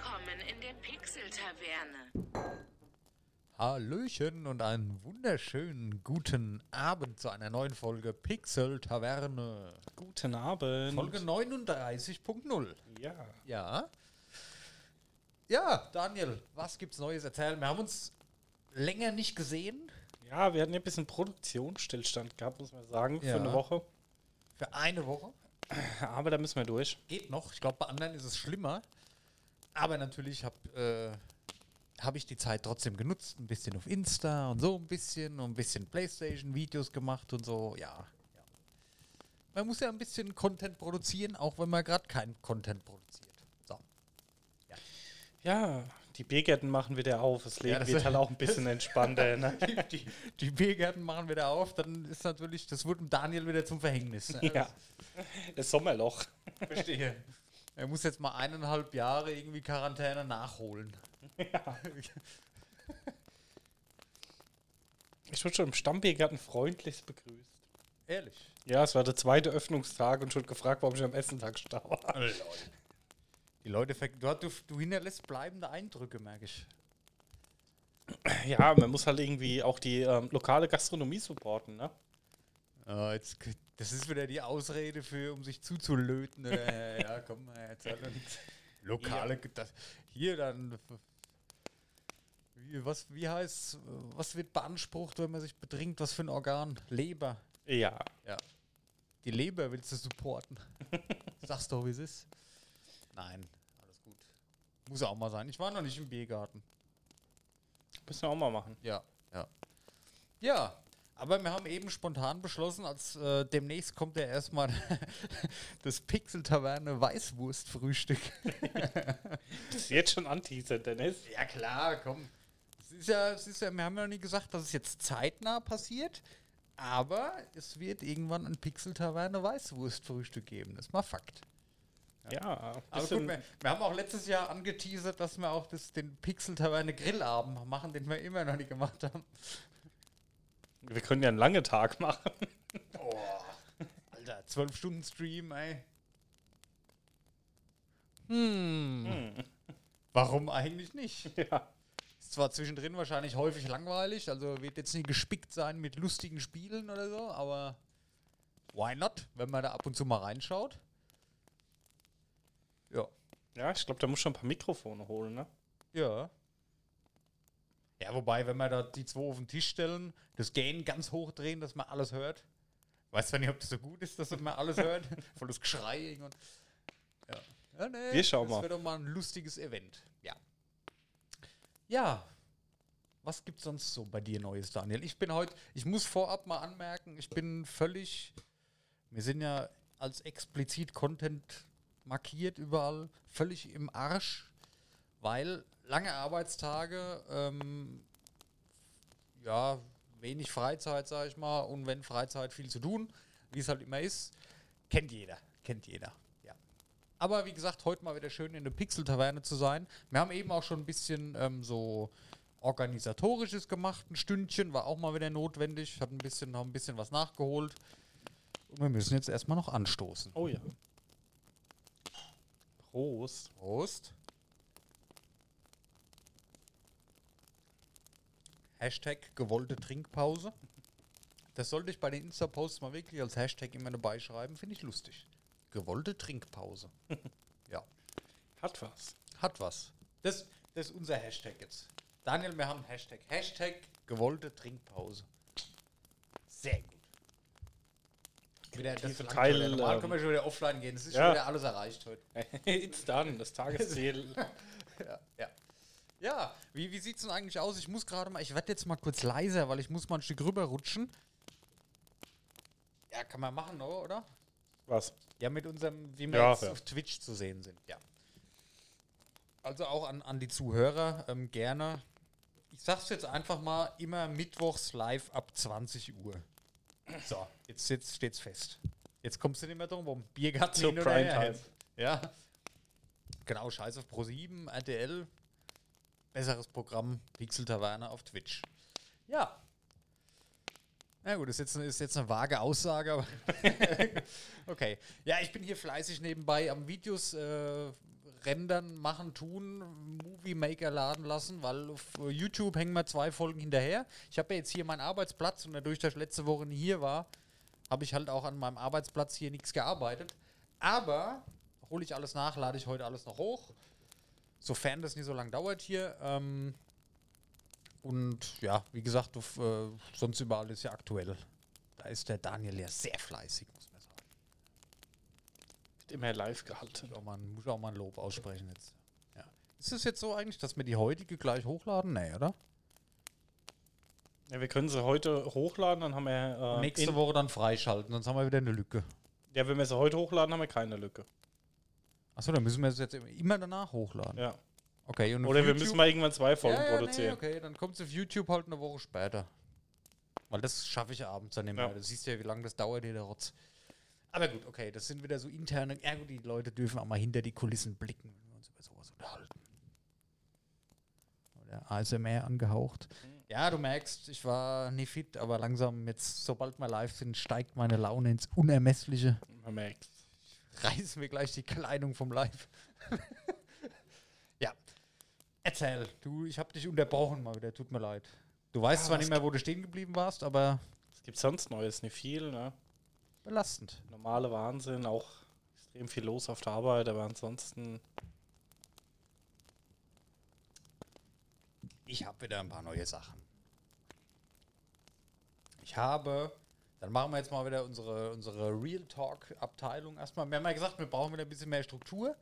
Willkommen in der Pixel-Taverne. Hallöchen und einen wunderschönen guten Abend zu einer neuen Folge Pixel Taverne. Guten Abend. Folge 39.0. Ja. Ja. Ja, Daniel, was gibt's Neues erzählen? Wir haben uns länger nicht gesehen. Ja, wir hatten ja ein bisschen Produktionsstillstand gehabt, muss man sagen, Ja. für eine Woche. Für eine Woche. Aber da müssen wir durch. Geht noch. Ich glaube, bei anderen ist es schlimmer. Aber natürlich habe äh, hab ich die Zeit trotzdem genutzt. Ein bisschen auf Insta und so ein bisschen. Und ein bisschen Playstation-Videos gemacht und so. Ja, ja. Man muss ja ein bisschen Content produzieren, auch wenn man gerade keinen Content produziert. So. Ja, die Biergärten machen wieder auf. Das Leben das- wird halt auch ein bisschen entspannter. Ne? Die, die, die Biergärten machen wieder auf, dann ist natürlich, das wird dem Daniel wieder zum Verhängnis. ne? Ja. Das Sommerloch. Verstehe. Er muss jetzt mal eineinhalb Jahre irgendwie Quarantäne nachholen. Ich wurde schon im Stammbiergarten freundlichst begrüßt. Ehrlich. Ja, es war der zweite Öffnungstag und schon gefragt, warum ich am Essenstag da war. Die Leute, du, du, du hinterlässt bleibende Eindrücke, merke ich. Ja, man muss halt irgendwie auch die ähm, lokale Gastronomie supporten, ne? Ah, jetzt, das ist wieder die Ausrede für, um sich zuzulöten. Oder, ja, komm mal, erzähl nichts. Lokale, das, hier dann, wie, was, wie heißt, was wird beansprucht, wenn man sich betrinkt? Was für ein Organ? Leber. Ja. Ja. Die Leber willst du supporten. Sag's doch, wie es ist. Nein, alles gut. Muss auch mal sein. Ich war noch nicht im Biergarten. Müssen wir auch mal machen. Ja, ja. Ja, aber wir haben eben spontan beschlossen, als äh, demnächst kommt ja erstmal das Pixel-Taverne Weißwurst-Frühstück. Das ist jetzt schon anteasern, Dennis. Ja, klar, komm. Es ist ja, es ist ja, wir haben ja nie gesagt, dass es jetzt zeitnah passiert, aber es wird irgendwann ein Pixel-Taverne Weißwurst-Frühstück geben. Das ist mal Fakt. Ja, Aber gut, wir, wir haben auch letztes Jahr angeteasert, dass wir auch das, den Pixel-Taverne Grillabend machen, den wir immer noch nicht gemacht haben. Wir können ja einen langen Tag machen. Boah. Alter, 12 Stunden Stream, ey. Hm. Warum eigentlich nicht? Ja. Ist zwar zwischendrin wahrscheinlich häufig langweilig, also wird jetzt nicht gespickt sein mit lustigen Spielen oder so, aber why not, wenn man da ab und zu mal reinschaut? Ja. Ja, ich glaube, da muss schon ein paar Mikrofone holen, ne? Ja. Ja, wobei, wenn wir da die zwei auf den Tisch stellen, das Gain ganz hoch drehen, dass man alles hört. Weiß zwar nicht, ob das so gut ist, dass man alles hört. Voll das Geschrei. irgendwann. Ja. ja nee, Wir schauen das mal. wird doch mal ein lustiges Event. Ja. Ja. Was gibt's sonst so bei dir Neues, Daniel? Ich bin heute, ich muss vorab mal anmerken, ich bin völlig, wir sind ja als explizit Content markiert überall, völlig im Arsch, weil lange Arbeitstage, ähm, ja, wenig Freizeit, sag ich mal, und wenn Freizeit viel zu tun, wie es halt immer ist, kennt jeder, kennt jeder, ja. Aber wie gesagt, heute mal wieder schön in der Pixel-Taverne zu sein. Wir haben eben auch schon ein bisschen ähm, so organisatorisches gemacht, ein Stündchen, war auch mal wieder notwendig, hat ein bisschen, noch ein bisschen was nachgeholt. Und wir müssen jetzt erstmal noch anstoßen. Oh ja. Prost. Prost. Hashtag gewollte Trinkpause. Das sollte ich bei den Insta-Posts mal wirklich als Hashtag immer dabei schreiben. Finde ich lustig. Gewollte Trinkpause. ja, Hat was. hat was. Das, das ist unser Hashtag jetzt. Daniel, wir haben Hashtag. Hashtag gewollte Trinkpause. Sehr gut. Wieder, das Teil, wieder. Normal können wir schon wieder offline gehen. Das ist ja. schon wieder alles erreicht heute. It's done, das Tagesziel. Ja, ja. Ja, wie, wie sieht's denn eigentlich aus? Ich muss gerade mal, ich werde jetzt mal kurz leiser, weil ich muss mal ein Stück rüber rutschen. Ja, kann man machen, oder? was? Ja, mit unserem, wie wir Ja, jetzt ja. auf Twitch zu sehen sind, ja. Also auch an, an die Zuhörer ähm, gerne. Ich sag's jetzt einfach mal, immer mittwochs live ab 20 Uhr. So, jetzt, jetzt steht's fest. Jetzt kommst du nicht mehr drum rum. Biergarten Zur Primetime. Ja. Genau, scheiß auf Pro7, RTL. Besseres Programm, Pixel Taverne auf Twitch. Ja. Na gut, ist jetzt, ist jetzt eine vage Aussage, aber okay. Ja, ich bin hier fleißig nebenbei am Videos äh, rendern, machen, tun, Movie Maker laden lassen, weil auf YouTube hängen wir zwei Folgen hinterher. Ich habe ja jetzt hier meinen Arbeitsplatz und dadurch, dass ich letzte Woche nie hier war, habe ich halt auch an meinem Arbeitsplatz hier nichts gearbeitet. Aber hole ich alles nach, lade ich heute alles noch hoch. Sofern das nicht so lange dauert hier. Ähm, und ja, wie gesagt, auf, äh, sonst überall ist ja aktuell. Da ist der Daniel ja sehr fleißig, muss man sagen. Wird immer live gehalten. Muss auch mal, muss auch mal ein Lob aussprechen jetzt. Ja. Ist es jetzt so eigentlich, dass wir die heutige gleich hochladen? Nee, oder? Ja, wir können sie heute hochladen, dann haben wir. Äh, Nächste Woche dann freischalten, sonst haben wir wieder eine Lücke. Ja, wenn wir sie heute hochladen, haben wir keine Lücke. Achso, dann müssen wir es jetzt immer danach hochladen. Ja. Okay, und Oder wir YouTube- müssen mal irgendwann zwei Folgen ja, ja, produzieren. Nee, okay, dann kommt es auf YouTube halt eine Woche später. Weil das schaffe ich abends dann mehr. Ja. Du siehst ja, wie lange das dauert, hier der Rotz. Aber gut, okay, das sind wieder so interne. Ja, gut, die Leute dürfen auch mal hinter die Kulissen blicken, wenn wir uns über sowas unterhalten. Oder ASMR angehaucht. Ja, du merkst, ich war nie fit, aber langsam jetzt, sobald wir live sind, steigt meine Laune ins Unermessliche. Man merkt. Reißen wir gleich die Kleidung vom Live. ja. Erzähl, du, ich habe dich unterbrochen mal wieder, tut mir leid. Du weißt Ja, zwar nicht mehr, wo du stehen geblieben warst, aber Es gibt sonst Neues, nicht viel, ne? belastend. Normale Wahnsinn, auch extrem viel los auf der Arbeit, aber ansonsten. Ich habe wieder ein paar neue Sachen. Ich habe, dann machen wir jetzt mal wieder unsere, unsere Real Talk-Abteilung erstmal. Wir haben ja gesagt, wir brauchen wieder ein bisschen mehr Struktur.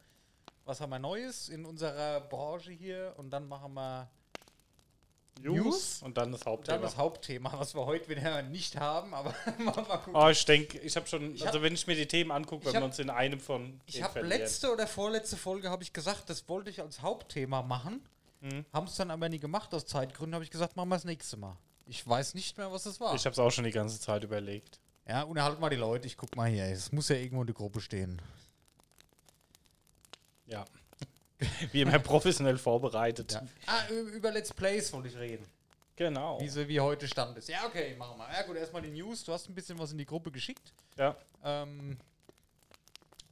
Was haben wir Neues in unserer Branche hier? Und dann machen wir News? und dann das dann Hauptthema. das Hauptthema, was wir heute wieder nicht haben, aber mal, gucken. Oh, ich denke, ich habe schon, Ich hab- also wenn ich mir die Themen angucke, wenn wir hab- uns in einem von Ich habe letzte oder vorletzte Folge habe ich gesagt, das wollte ich als Hauptthema machen. Mhm. Haben es dann aber nie gemacht aus Zeitgründen. Habe ich gesagt, machen wir das nächste Mal. Ich weiß nicht mehr, was es war. Ich habe es auch schon die ganze Zeit überlegt. ja, unterhalt mal die Leute. Ich guck mal hier. Es muss ja irgendwo in der Gruppe stehen. Ja. Wie immer professionell vorbereitet. Ja. Ah, über Let's Plays wollte ich reden. Genau. Wie, sie, wie heute stand ist. Ja, okay, machen wir. Ja, gut, erstmal die News. Du hast ein bisschen was in die Gruppe geschickt. Ja. Ähm,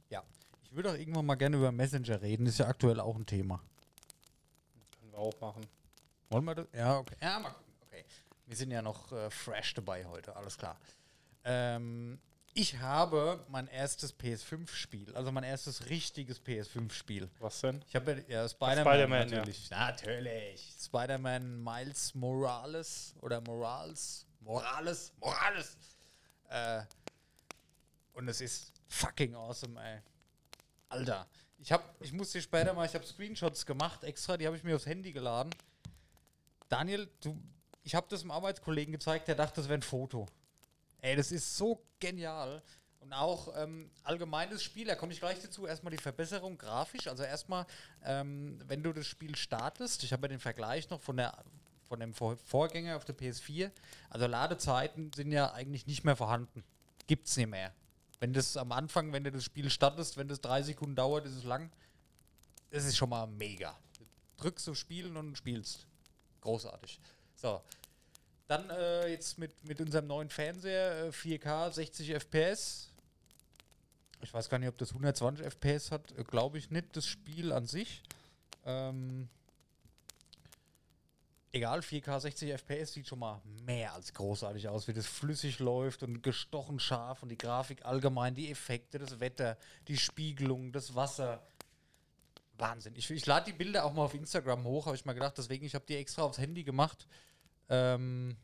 ja. Ich würde auch irgendwann mal gerne über Messenger reden. Ist ja aktuell auch ein Thema. Können wir auch machen. Wollen wir das? Ja, okay. Ja, mal gucken. Wir sind ja noch äh, fresh dabei heute, alles klar. Ähm, ich habe mein erstes PS5-Spiel, also mein erstes richtiges PS5-Spiel. Was denn? Ich habe ja, ja Spider-Man ja. natürlich. Natürlich. Spider-Man Miles Morales oder Morales. Morales. Morales. Äh, und es ist fucking awesome, ey. Alter. Ich, hab, ich muss dir später mal, ich habe Screenshots gemacht, extra, die habe ich mir aufs Handy geladen. Daniel, du, ich habe das einem Arbeitskollegen gezeigt, der dachte, das wäre ein Foto. Ey, das ist so genial. Und auch ähm, allgemeines Spiel, da komme ich gleich dazu. Erstmal die Verbesserung grafisch. Also erstmal, ähm, wenn du das Spiel startest, ich habe ja den Vergleich noch von, der, von dem Vor Vorgänger auf der PS4. Also Ladezeiten sind ja eigentlich nicht mehr vorhanden. Gibt's nicht mehr. Wenn das am Anfang, wenn du das Spiel startest, wenn das drei Sekunden dauert, ist es lang. Das ist schon mal mega. Du drückst auf Spielen und spielst. Großartig. So. Dann äh, jetzt mit, mit unserem neuen Fernseher, äh, 4K, 60 FPS. Ich weiß gar nicht, ob das 120 FPS hat. Äh, Glaube ich nicht, das Spiel an sich. Ähm, egal, 4K 60 FPS sieht schon mal mehr als großartig aus, wie das flüssig läuft und gestochen scharf und die Grafik allgemein, die Effekte, das Wetter, die Spiegelung, das Wasser. Wahnsinn. Ich, ich lade die Bilder auch mal auf Instagram hoch, habe ich mal gedacht, deswegen, ich habe die extra aufs Handy gemacht. Ähm,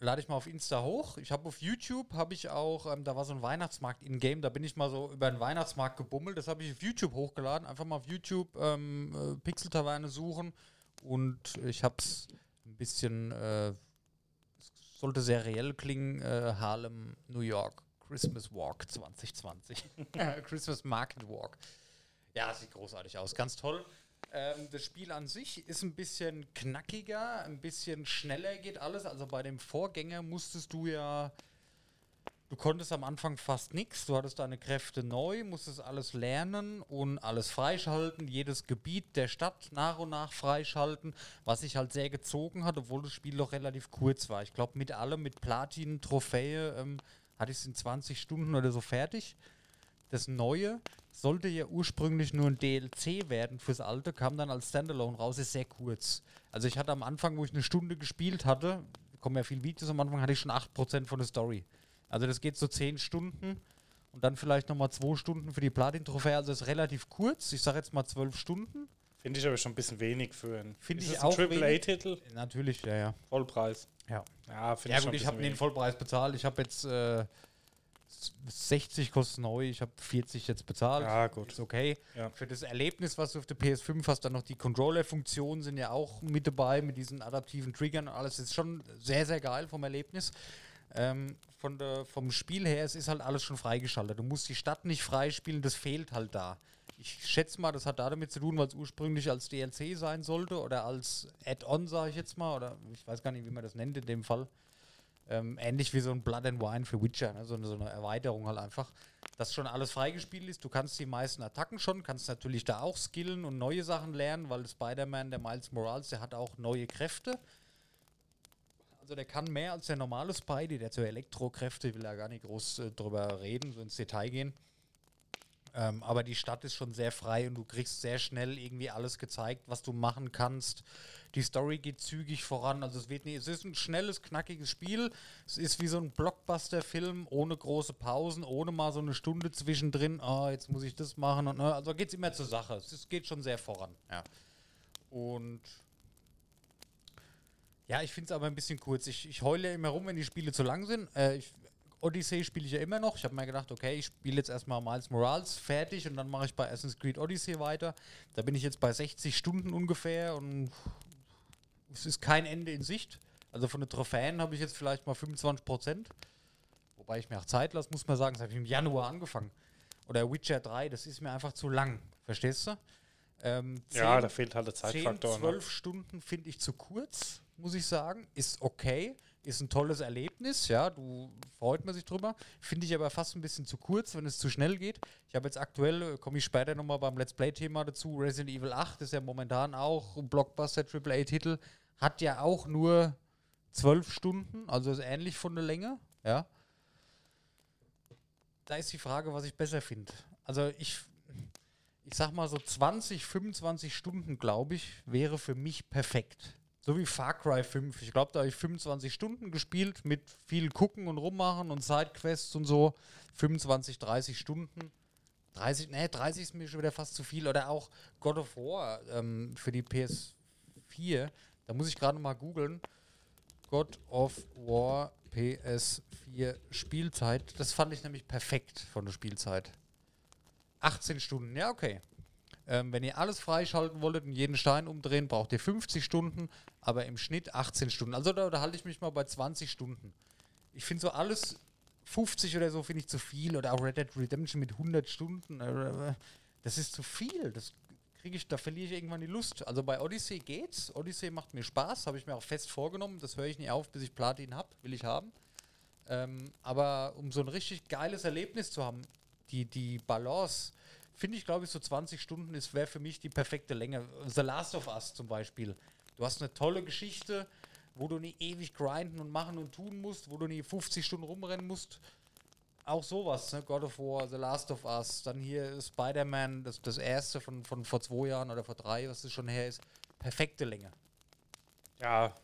lade ich mal auf Insta hoch. Ich habe auf YouTube, habe ich auch, ähm, da war so ein Weihnachtsmarkt in-game, da bin ich mal so über den Weihnachtsmarkt gebummelt. Das habe ich auf YouTube hochgeladen. Einfach mal auf YouTube ähm, äh, Pixel-Taverne suchen und ich habe es ein bisschen, äh, sollte sehr reell klingen, äh, Harlem, New York, Christmas Walk 2020. Christmas Market Walk. Ja, sieht großartig aus, ganz toll. Ähm, das Spiel an sich ist ein bisschen knackiger, ein bisschen schneller geht alles. Also bei dem Vorgänger musstest du ja, du konntest am Anfang fast nichts. Du hattest deine Kräfte neu, musstest alles lernen und alles freischalten, jedes Gebiet der Stadt nach und nach freischalten, was sich halt sehr gezogen hat, obwohl das Spiel doch relativ kurz war. Ich glaube, mit allem, mit Platin, Trophäe, ähm, hatte ich es in 20 Stunden oder so fertig. Das Neue, sollte ja ursprünglich nur ein DLC werden fürs alte, kam dann als Standalone raus, ist sehr kurz. Also ich hatte am Anfang, wo ich eine Stunde gespielt hatte, kommen ja viele Videos am Anfang, hatte ich schon 8% von der Story. Also das geht so 10 Stunden und dann vielleicht nochmal 2 Stunden für die Platin-Trophäe. Also ist relativ kurz, ich sage jetzt mal 12 Stunden. Finde ich aber schon ein bisschen wenig für einen. Finde ich auch ein Triple-A-Titel? Natürlich, ja, ja. Vollpreis. Ja, Ja, finde ja ich schon gut, ich habe den Vollpreis bezahlt. Ich habe jetzt äh, 60 kostet neu, ich habe 40 jetzt bezahlt. Ja, gut. Ist okay. Ja. Für das Erlebnis, was du auf der PS5 hast, dann noch die Controller-Funktionen sind ja auch mit dabei, mit diesen adaptiven Triggern und alles. ist schon sehr, sehr geil vom Erlebnis. Ähm, von der, vom Spiel her, es ist halt alles schon freigeschaltet. Du musst die Stadt nicht freispielen, das fehlt halt da. Ich schätze mal, das hat da damit zu tun, weil es ursprünglich als DLC sein sollte oder als Add-on, sage ich jetzt mal, oder ich weiß gar nicht, wie man das nennt in dem Fall. Ähm, ähnlich wie so ein Blood and Wine für Witcher, ne? so, eine, so eine Erweiterung halt einfach. Dass schon alles freigespielt ist. Du kannst die meisten Attacken schon, kannst natürlich da auch skillen und neue Sachen lernen, weil Spider-Man, der Miles Morales, der hat auch neue Kräfte. Also der kann mehr als der normale Spidey, der zu Elektrokräfte, will da gar nicht groß äh, drüber reden, so ins Detail gehen. Ähm, aber die Stadt ist schon sehr frei und du kriegst sehr schnell irgendwie alles gezeigt, was du machen kannst. Die Story geht zügig voran. Also es wird nie, es ist ein schnelles, knackiges Spiel. Es ist wie so ein Blockbuster-Film ohne große Pausen, ohne mal so eine Stunde zwischendrin. Ah, jetzt muss ich das machen und ne, also geht es immer zur Sache. Es geht schon sehr voran. Ja. Und ja, ich finde es aber ein bisschen kurz. Ich, ich heule ja immer rum, wenn die Spiele zu lang sind. Äh, ich, Odyssey spiele ich ja immer noch. Ich habe mir gedacht, okay, ich spiele jetzt erstmal Miles Morales fertig und dann mache ich bei Assassin's Creed Odyssey weiter. Da bin ich jetzt bei 60 Stunden ungefähr und es ist kein Ende in Sicht. Also von den Trophäen habe ich jetzt vielleicht mal 25 Prozent. Wobei ich mir auch Zeit lasse, muss man sagen. Das habe ich im Januar angefangen. Oder Witcher 3, das ist mir einfach zu lang. Verstehst du? Ähm, Ja, zehn- da fehlt halt der 10, Zeitfaktor. ne? 12 Stunden finde ich zu kurz, muss ich sagen. Ist okay, ist ein tolles Erlebnis, ja, du freut man sich drüber. Finde ich aber fast ein bisschen zu kurz, wenn es zu schnell geht. Ich habe jetzt aktuell, äh, komme ich später nochmal beim Let's Play-Thema dazu, Resident Evil 8 ist ja momentan auch ein Blockbuster AAA-Titel, hat ja auch nur 12 Stunden, also ist ähnlich von der Länge, ja. Da ist die Frage, was ich besser finde. Also ich ich sag mal so 20, 25 Stunden, glaube ich, wäre für mich perfekt. So wie Far Cry 5. Ich glaube, da habe ich 25 Stunden gespielt mit viel gucken und rummachen und Sidequests und so. 25, 30 Stunden. 30, nee, 30 ist mir schon wieder fast zu viel. Oder auch God of War ähm, für die PS4. Da muss ich gerade mal googeln. God of War PS4 Spielzeit. Das fand ich nämlich perfekt von der Spielzeit. 18 Stunden, ja, okay. Ähm, wenn ihr alles freischalten wolltet und jeden Stein umdrehen, braucht ihr 50 Stunden, aber im Schnitt 18 Stunden. Also da, da halte ich mich mal bei 20 Stunden. Ich finde so alles 50 oder so finde ich zu viel oder auch Red Dead Redemption mit 100 Stunden. äh, Das ist zu viel. Das kriege ich, da verliere ich irgendwann die Lust. Also bei Odyssey geht's. Odyssey macht mir Spaß, habe ich mir auch fest vorgenommen. Das höre ich nie auf, bis ich Platin habe, will ich haben. Ähm, aber um so ein richtig geiles Erlebnis zu haben, die, die Balance, finde ich, glaube ich, so 20 Stunden ist, wäre für mich die perfekte Länge. The Last of Us zum Beispiel. Du hast eine tolle Geschichte, wo du nie ewig grinden und machen und tun musst, wo du nie 50 Stunden rumrennen musst. Auch sowas, ne? God of War, The Last of Us, dann hier Spider-Man, das, das erste von, von vor zwei Jahren oder vor drei, was es schon her ist. Perfekte Länge. Ja,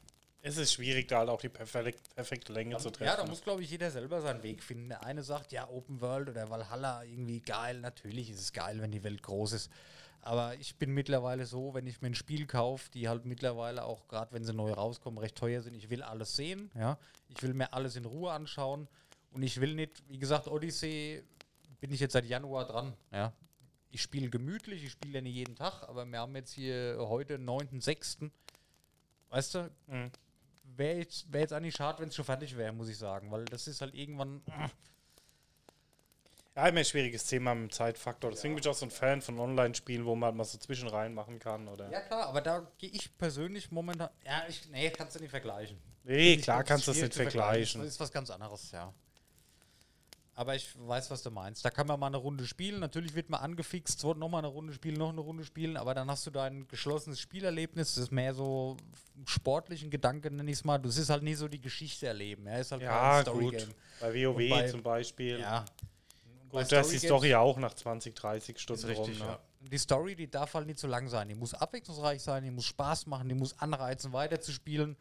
es ist schwierig, da halt auch die perfek perfekte Länge zu treffen. Ja, da muss, glaube ich, jeder selber seinen Weg finden. Der eine sagt, ja, Open World oder Valhalla, irgendwie geil. Natürlich ist es geil, wenn die Welt groß ist. Aber ich bin mittlerweile so, wenn ich mir ein Spiel kaufe, die halt mittlerweile auch, gerade wenn sie neu rauskommen, recht teuer sind, ich will alles sehen. Ja? Ich will mir alles in Ruhe anschauen. Und ich will nicht, wie gesagt, Odyssey bin ich jetzt seit Januar dran. Ja? Ich spiele gemütlich, ich spiele ja nicht jeden Tag, aber wir haben jetzt hier heute 9.6. Weißt du, Mhm. Wäre jetzt, wär jetzt eigentlich schade, wenn es schon fertig wäre, muss ich sagen, weil das ist halt irgendwann. Ja, immer ein schwieriges Thema mit dem Zeitfaktor. Deswegen bin ich auch so ein Fan von Online-Spielen, wo man halt mal so zwischen rein machen kann. Oder Ja, klar, aber da gehe ich persönlich momentan. Ja, ich, nee, kannst du nicht vergleichen. nee, klar kannst du das nicht zu vergleichen. Das ist was ganz anderes, ja. Aber ich weiß, was du meinst. Da kann man mal eine Runde spielen. Natürlich wird man angefixt, so nochmal eine Runde spielen, noch eine Runde spielen, aber dann hast du dein geschlossenes Spielerlebnis. Das ist mehr so sportlichen Gedanken, nenne ich es mal. Du siehst halt nie so die Geschichte erleben. Ja, ist halt Ja, gut. Bei WoW bei- zum Beispiel. Ja. Und da ist die Story ja auch nach 20, 30 Ist Stunden richtig, rum. ja. Ne? Die Story, die darf halt nicht zu lang sein. Die muss abwechslungsreich sein, die muss Spaß machen, die muss anreizen, weiterzuspielen.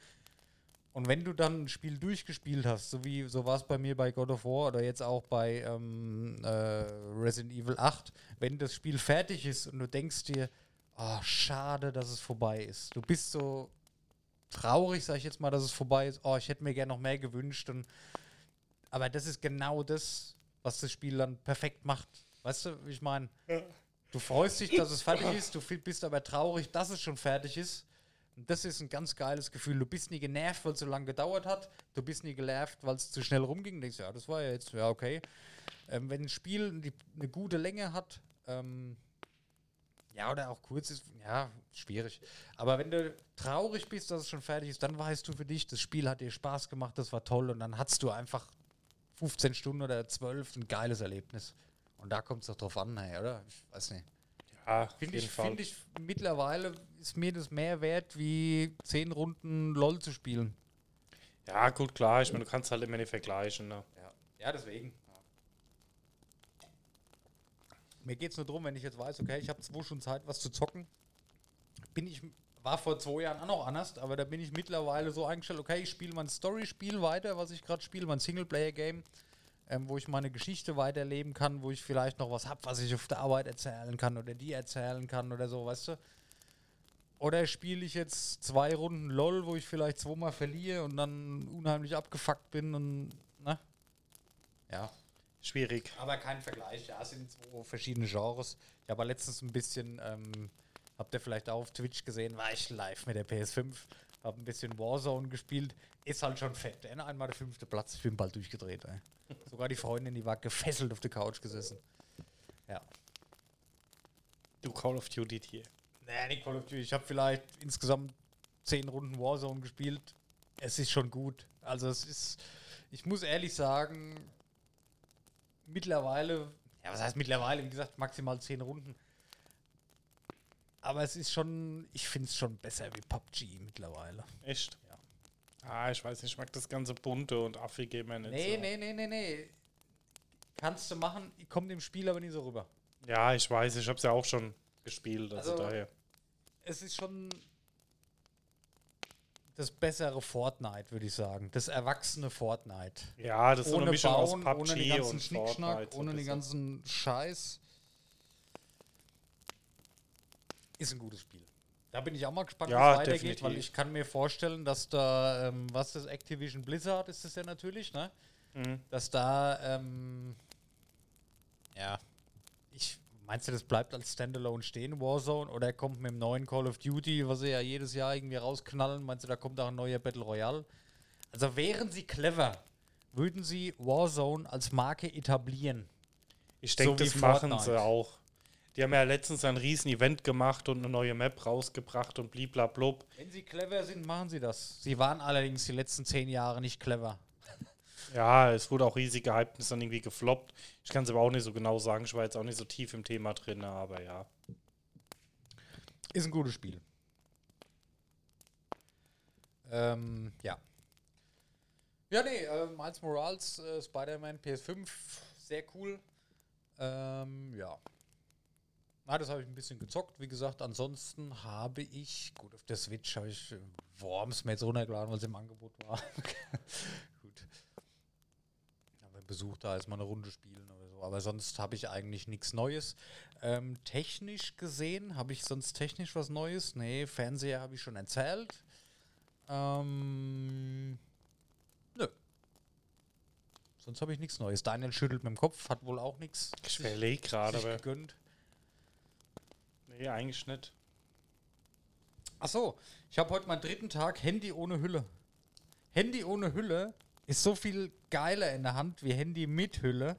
Und wenn du dann ein Spiel durchgespielt hast, so wie so war es bei mir bei God of War oder jetzt auch bei ähm, äh, Resident Evil 8, wenn das Spiel fertig ist und du denkst dir, oh, schade, dass es vorbei ist. Du bist so traurig, sag ich jetzt mal, dass es vorbei ist. Oh, ich hätte mir gerne noch mehr gewünscht. Und, aber das ist genau das, was das Spiel dann perfekt macht. Weißt du, wie ich meine? Du freust dich, dass es fertig ist, du bist aber traurig, dass es schon fertig ist. Und das ist ein ganz geiles Gefühl. Du bist nie genervt, weil es so lange gedauert hat. Du bist nie genervt, weil es zu schnell rumging. Du denkst, ja, das war ja jetzt, ja, okay. Ähm, wenn ein Spiel die, eine gute Länge hat, ähm, ja, oder auch kurz ist, ja, schwierig. Aber wenn du traurig bist, dass es schon fertig ist, dann weißt du für dich, das Spiel hat dir Spaß gemacht, das war toll und dann hast du einfach 15 Stunden oder 12 ein geiles Erlebnis. Und da kommt es doch drauf an, hey, oder? Ich weiß nicht. Ja, Finde ich, find ich mittlerweile ist mir das mehr wert, wie 10 Runden LOL zu spielen. Ja, gut, klar. Ich meine, du kannst halt immer nicht vergleichen. Ne? Ja, ja deswegen. Mir geht es nur darum, wenn ich jetzt weiß, okay, ich habe zwei Stunden Zeit, was zu zocken, bin ich, war vor zwei Jahren auch noch anders, aber da bin ich mittlerweile so eingestellt, okay, ich spiele mein Story-Spiel weiter, was ich gerade spiele, mein Singleplayer-Game, ähm, wo ich meine Geschichte weiterleben kann, wo ich vielleicht noch was habe, was ich auf der Arbeit erzählen kann oder die erzählen kann oder so, weißt du? Oder spiele ich jetzt zwei Runden LOL, wo ich vielleicht zweimal verliere und dann unheimlich abgefuckt bin und, ne? Ja, Schwierig. aber kein Vergleich. Ja, es sind zwei verschiedene Genres. Ich habe letztens ein bisschen, ähm, habt ihr vielleicht auch auf Twitch gesehen, war ich live mit der PS5, habe ein bisschen Warzone gespielt. Ist halt schon fett. Ey. Einmal der fünfte Platz, ich bin bald durchgedreht. Ey. Sogar die Freundin, die war gefesselt auf der Couch gesessen. Ja. Du Call of Duty hier. Nee, nicht Call of Duty. Ich habe vielleicht insgesamt zehn Runden Warzone gespielt. Es ist schon gut. Also es ist, ich muss ehrlich sagen, mittlerweile, ja was heißt mittlerweile, wie gesagt, maximal zehn Runden. Aber es ist schon, ich finde es schon besser wie PUBG mittlerweile. Echt? Ja. Ah, ich weiß nicht, ich mag das ganze bunte und affige immer nicht Nee, so. nee, nee, nee, nee. Kannst du machen, kommt dem Spiel aber nicht so rüber. Ja, ich weiß, ich hab's ja auch schon gespielt, also, Also, daher. es ist schon das bessere Fortnite, würde ich sagen. Das erwachsene Fortnite. Ja, das ist so eine ohne Mischung aus Bauen, PUBG ohne den ganzen und Schnickschnack, Fortnite. so ohne ein den ganzen Scheiß. Ist ein gutes Spiel. Da bin ich auch mal gespannt, Ja, wie es weitergeht, definitiv. weil ich kann mir vorstellen, dass da, ähm, was das Activision Blizzard ist das ja natürlich, ne? Mhm. Dass da, ähm, ja, ich, meinst du, das bleibt als Standalone stehen, Warzone, oder kommt mit dem neuen Call of Duty, was sie ja jedes Jahr irgendwie rausknallen, meinst du, da kommt auch ein neuer Battle Royale? Also wären sie clever, würden sie Warzone als Marke etablieren. Ich denke, So das machen sie Fortnite. auch. Die haben ja letztens ein riesen Event gemacht und eine neue Map rausgebracht und bliblablub. Wenn sie clever sind, machen sie das. Sie waren allerdings die letzten zehn Jahre nicht clever. Ja, es wurde auch riesig gehypt und ist dann irgendwie gefloppt. Ich kann es aber auch nicht so genau sagen. Ich war jetzt auch nicht so tief im Thema drin, aber ja. Ist ein gutes Spiel. Ähm, ja. Ja, nee, äh, Miles Morales, äh, Spider-Man PS5, sehr cool. Ähm, ja. Na, das habe ich ein bisschen gezockt. Wie gesagt, ansonsten habe ich, gut, auf der Switch habe ich äh, Worms mir jetzt runtergeladen, weil es im Angebot war. gut. Aber Besuch da ist mal eine Runde spielen oder so. Aber sonst habe ich eigentlich nichts Neues. Ähm, technisch gesehen, habe ich sonst technisch was Neues? Nee, Fernseher habe ich schon erzählt. Ähm, nö. Sonst habe ich nichts Neues. Daniel schüttelt mit dem Kopf, hat wohl auch nichts Ich überlege gerade, aber gegönnt. Nee, eigentlich nicht. Ach so, ich habe heute meinen dritten Tag Handy ohne Hülle. Handy ohne Hülle ist so viel geiler in der Hand wie Handy mit Hülle.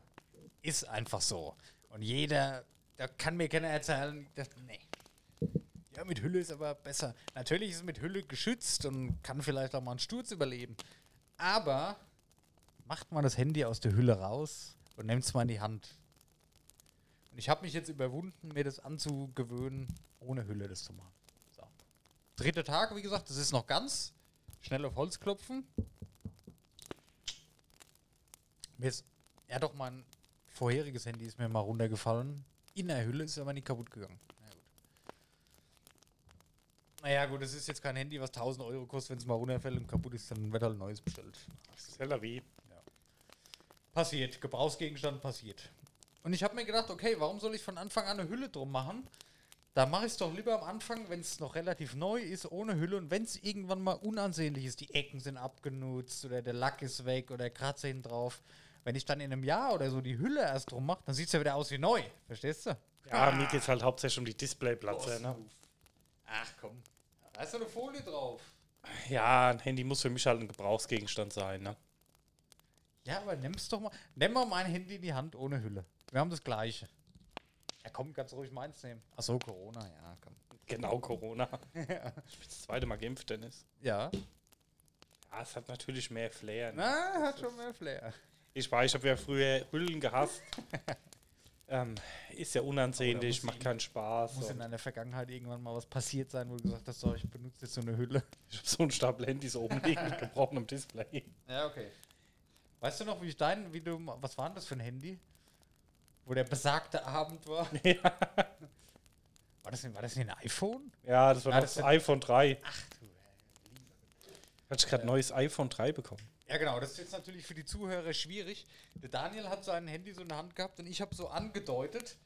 Ist einfach so. Und jeder, da kann mir keiner erzählen, dass, nee. Ja, mit Hülle ist aber besser. Natürlich ist es mit Hülle geschützt und kann vielleicht auch mal einen Sturz überleben. Aber macht man das Handy aus der Hülle raus und nimmt es mal in die Hand. Und ich habe mich jetzt überwunden, mir das anzugewöhnen, ohne Hülle das zu machen. So. Dritter Tag, wie gesagt, das ist noch ganz. Schnell auf Holz klopfen. Mir ist ja doch mal ein vorheriges Handy ist mir mal runtergefallen. In der Hülle ist aber nicht kaputt gegangen. Na gut. Naja, gut, es ist jetzt kein Handy, was 1000 Euro kostet. Wenn es mal runterfällt und kaputt ist, dann wird halt ein neues bestellt. Seller wie. Passiert. Gebrauchsgegenstand passiert. Und ich habe mir gedacht, okay, warum soll ich von Anfang an eine Hülle drum machen? Da mache ich es doch lieber am Anfang, wenn es noch relativ neu ist, ohne Hülle. Und wenn es irgendwann mal unansehnlich ist, die Ecken sind abgenutzt oder der Lack ist weg oder Kratzer hinten drauf. Wenn ich dann in einem Jahr oder so die Hülle erst drum mache, dann sieht es ja wieder aus wie neu. Verstehst du? Ja, mir geht es halt hauptsächlich um die Displayplatze. Ne? Ach komm. Da ist doch eine Folie drauf. Ja, ein Handy muss für mich halt ein Gebrauchsgegenstand sein. Ne? Ja, aber nimm's doch mal. Nimm mal mein Handy in die Hand ohne Hülle. Wir haben das gleiche. Ja, komm, du ruhig meins nehmen. Ach so, Corona, ja, komm. Genau, Corona. Ich bin das zweite Mal geimpft, Dennis. Ja. Ja, es hat natürlich mehr Flair. Ne? Na, hat schon mehr Flair. Ich weiß, ich habe ja früher Hüllen gehasst. ähm, ist ja unansehnlich, macht keinen Spaß. Muss in deiner Vergangenheit irgendwann mal was passiert sein, wo du gesagt hast, so, ich benutze jetzt so eine Hülle. Ich habe so einen Stapel Handys oben liegen mit gebrochenem Display. Ja, okay. Weißt du noch, wie ich dein, wie du, was war denn das für ein Handy? Wo der besagte Abend war? ja. War das, denn- war das nicht ein iPhone? ja, das war Ja, noch das das iPhone 3. Ach du. Hatte ich gerade ein neues iPhone 3 bekommen. Ja, genau, das ist jetzt natürlich für die Zuhörer schwierig. Der Daniel hat sein Handy so in der Hand gehabt und ich habe so angedeutet.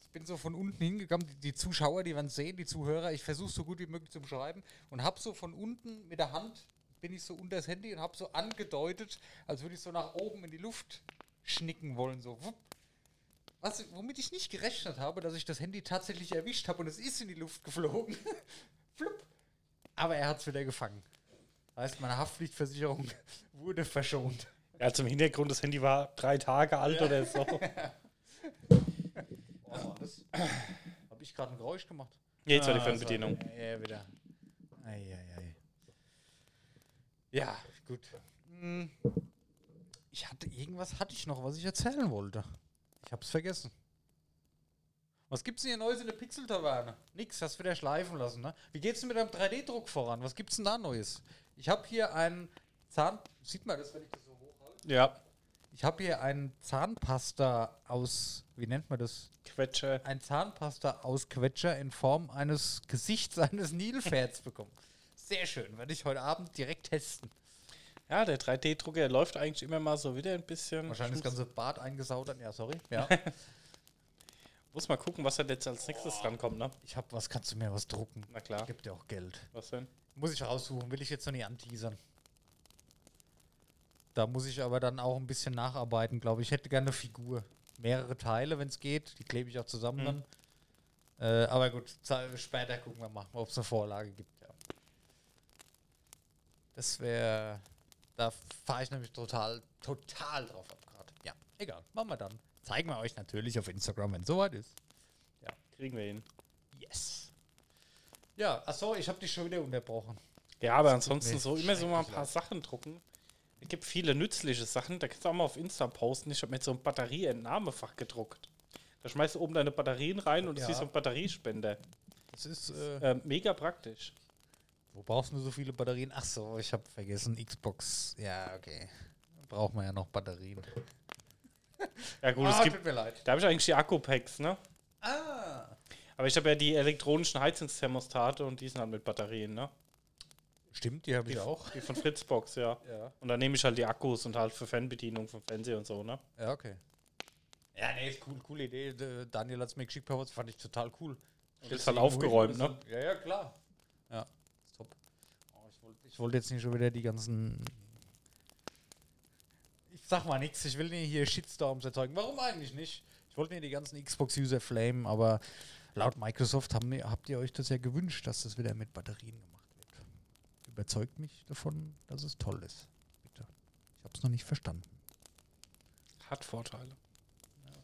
Ich bin so von unten hingegangen. Die, die Zuschauer, die werden sehen, die Zuhörer. Ich versuche so gut wie möglich zu beschreiben und habe so von unten mit der Hand bin ich so unter das Handy und habe so angedeutet, als würde ich so nach oben in die Luft schnicken wollen, so. Wupp. Was, womit ich nicht gerechnet habe, dass ich das Handy tatsächlich erwischt habe und es ist in die Luft geflogen. Flupp. Aber er hat es wieder gefangen. Heißt, meine Haftpflichtversicherung wurde verschont. Ja, zum Hintergrund, das Handy war drei Tage alt oder so. Oh, das habe ich gerade ein Geräusch gemacht. Jetzt war die Ah, Fernbedienung. so, Ja, wieder. Ei, ei, ei. Ja, gut. Hm. Ich hatte irgendwas hatte ich noch, was ich erzählen wollte. Ich hab's vergessen. Was gibt's denn hier Neues in der Pixel-Taverne? Nix, hast wieder schleifen lassen, ne? Wie geht's denn mit deinem 3D-Druck voran? Was gibt's denn da Neues? Ich habe hier einen Zahn... Sieht man das, wenn ich das so hochhalte? Ja, Ich habe hier einen Zahnpasta aus... Wie nennt man das? Quetsche. ein Zahnpasta-Ausquetscher in Form eines Gesichts eines Nilpferds bekommen. Sehr schön, werde ich heute Abend direkt testen. Ja, der 3D-Drucker der läuft eigentlich immer mal so wieder ein bisschen. Wahrscheinlich das ganze Bad eingesaut. Ja, sorry. Ja. muss mal gucken, was da jetzt als nächstes dran kommt, ne? ich habe was, kannst du mir was drucken? Na klar. Gibt ja auch Geld. Was denn? Muss ich raussuchen, will ich jetzt noch nicht anteasern. Da muss ich aber dann auch ein bisschen nacharbeiten, glaube ich. Ich hätte gerne eine Figur. Mehrere Teile, wenn es geht. Die klebe ich auch zusammen Mhm. dann. Äh, aber gut, später gucken wir mal, ob es eine Vorlage gibt. Ja. Das wäre. Da fahre ich nämlich total, total drauf ab gerade. Ja, egal. Machen wir dann. Zeigen wir euch natürlich auf Instagram, wenn es soweit ist. Kriegen wir hin. Yes. Ja, achso, ich habe dich schon wieder unterbrochen. Ja, aber ansonsten so immer so mal ein paar Sachen drucken. Es gibt viele nützliche Sachen, da kannst du auch mal auf Insta posten. Ich habe mir so ein Batterieentnahmefach gedruckt. Da schmeißt du oben deine Batterien rein und Ja. es ist so ein Batteriespender. Das ist. Äh, Ähm, mega praktisch. Wo brauchst du so viele Batterien? Ach so, ich habe vergessen, Xbox. Ja, okay. Braucht man ja noch Batterien. Ja gut, Ah, es gibt, tut mir leid. da habe ich eigentlich die Akku-Packs, ne? Ah. Aber ich habe ja die elektronischen Heizungsthermostate und die sind halt mit Batterien, ne? Stimmt, die habe ich auch. Die von Fritzbox, ja. Ja. Und dann nehme ich halt die Akkus und halt für Fernbedienung vom Fernseher und so, ne? Ja, okay. Ja, nee, ist cool, coole Idee. Daniel hat es mir geschickt, fand ich total cool. ist halt aufgeräumt, ne? Ja, ja, klar. Ja, ich wollte jetzt nicht schon wieder die ganzen. Ich sag mal nichts, ich will nicht hier Shitstorms erzeugen. Warum eigentlich nicht? Ich wollte nicht die ganzen Xbox-User flamen, aber laut Microsoft haben, habt ihr euch das ja gewünscht, dass das wieder mit Batterien gemacht wird. Überzeugt mich davon, dass es toll ist. Bitte. Ich hab's noch nicht verstanden. Hat Vorteile.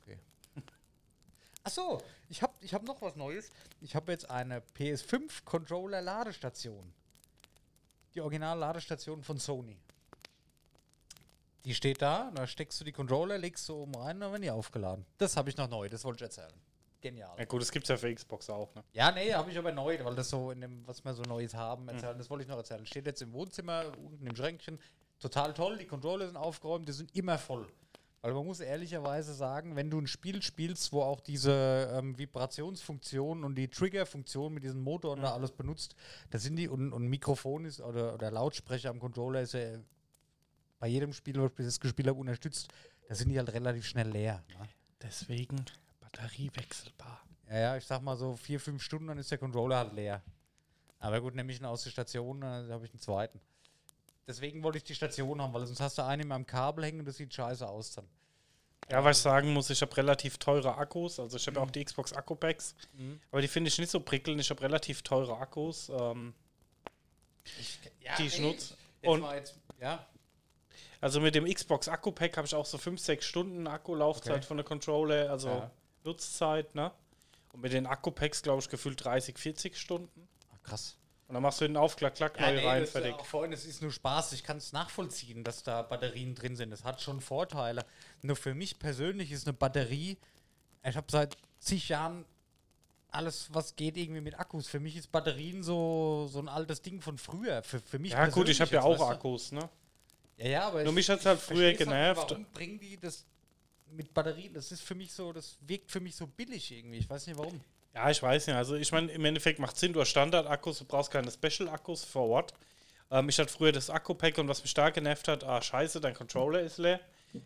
Okay. Ach so, ich habe ich hab noch was Neues. Ich habe jetzt eine PS5 Controller Ladestation. Die original Ladestation von Sony. Die steht da, da steckst du die Controller, legst du oben rein und dann werden die aufgeladen. Das habe ich noch neu, das wollte ich erzählen. Genial. Ja gut, das gibt's ja für Xbox auch, ne? Ja, nee, habe ich aber neu, weil das so in dem, was wir so Neues haben, erzählen. Das wollte ich noch erzählen. Steht jetzt im Wohnzimmer, unten im Schränkchen. Total toll, die Controller sind aufgeräumt, die sind immer voll. Weil man muss ehrlicherweise sagen, wenn du ein Spiel spielst, wo auch diese ähm, Vibrationsfunktion und die Triggerfunktion mit diesem Motor und da alles benutzt, da sind die und, und Mikrofon ist oder, oder Lautsprecher am Controller ist ja bei jedem Spiel, was ich das gespielt habe, unterstützt, da sind die halt relativ schnell leer. Ne? Deswegen batteriewechselbar. Ja, ja, ich sag mal so vier, fünf Stunden, dann ist der Controller halt leer. Aber gut, nehme ich ihn aus der Station, dann habe ich einen zweiten. Deswegen wollte ich die Station haben, weil sonst hast du einen in meinem Kabel hängen und das sieht scheiße aus dann. Ja, was ich sagen muss, ich habe relativ teure Akkus. Also ich habe ja auch die Xbox Akku-Packs. Aber die finde ich nicht so prickelnd. Ich habe relativ teure Akkus. Ähm, Ja, Die ich nutze. Und jetzt, ja, also mit dem Xbox Akku-Pack habe ich auch so 5, 6 Stunden Akkulaufzeit Okay. von der Controller, also Ja. Nutzzeit, ne? Und mit den Akku-Packs, glaube ich, gefühlt 30, 40 Stunden. Ach, krass. Und dann machst du den auf, klack, klack, neu rein, das ist fertig. ja auch vorhin, es ist nur Spaß. Ich kann es nachvollziehen, dass da Batterien drin sind. Das hat schon Vorteile. Nur für mich persönlich ist eine Batterie, ich habe seit zig Jahren alles, was geht, irgendwie mit Akkus. Für mich ist Batterien so, so ein altes Ding von früher. Für, für mich Ja, gut, ich habe ja auch weißt Akkus, ne? du? Ja, ja, aber Nur ich- mich hat's ich halt früher nicht, genervt. Warum bringen die das mit Batterien? Das ist für mich so, das wirkt für mich so billig irgendwie. Ich weiß nicht warum. Ja, ich weiß nicht. Also ich meine, im Endeffekt macht Sinn, du hast Standard-Akkus, du brauchst keine Special-Akkus vor Ort. Ähm, ich hatte früher das Akku-Pack und was mich da genervt hat, ah scheiße, dein Controller ist leer.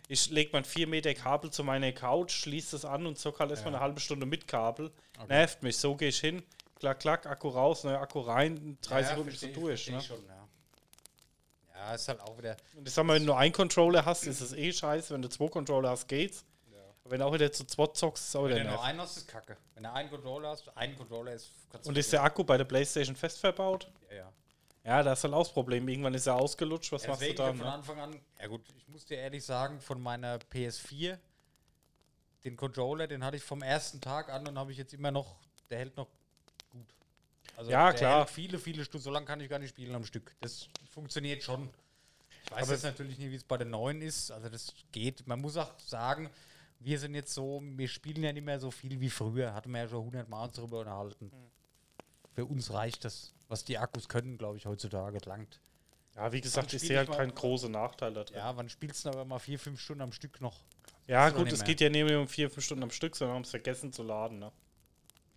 Ich lege mein 4 Meter Kabel zu meiner Couch, schließe es an und zock halt erstmal eine halbe Stunde mit Kabel. Nervt mich. So gehe ich hin, klack, klack, Akku raus, neuer Akku rein, drei Sekunden bist du durch. Ne? Schon, ja. ja, ist halt auch wieder. Und ich sag mal, wenn du nur einen Controller hast, ist es eh scheiße. Wenn du zwei Controller hast, geht's. Wenn du auch wieder zu zweit zockst, ist auch Wenn wieder du nur nervig. einen hast, ist kacke. Wenn du einen Controller hast, ein Controller ist. kannst du Und ist der Akku bei der Playstation fest verbaut? Ja, ja. Ja, das ist halt auch das Problem. Irgendwann ist er ausgelutscht. Was machst du Deswegen dann? von Ne? Anfang an. Ja, gut, ich muss dir ehrlich sagen, von meiner PS4, den Controller, den hatte ich vom ersten Tag an und habe ich jetzt immer noch. Der hält noch gut. Also Ja, der klar. Hält viele, viele Stunden. So lange kann ich gar nicht spielen am Stück. Das funktioniert schon. Ich weiß Aber- jetzt natürlich nicht, wie es bei den neuen ist. Also das geht. Man muss auch sagen, wir sind jetzt so, wir spielen ja nicht mehr so viel wie früher. Hatten wir ja schon 100 Mal uns darüber unterhalten. Für uns reicht das, was die Akkus können, glaube ich, heutzutage langt. Ja, wie gesagt, ich sehe halt keinen großen Nachteil da drin. Ja, Ja, wann spielst du denn aber mal vier, fünf Stunden am Stück noch? doch gut, es geht ja nicht mehr um vier, fünf Stunden am Stück, sondern haben es vergessen zu laden. Ne?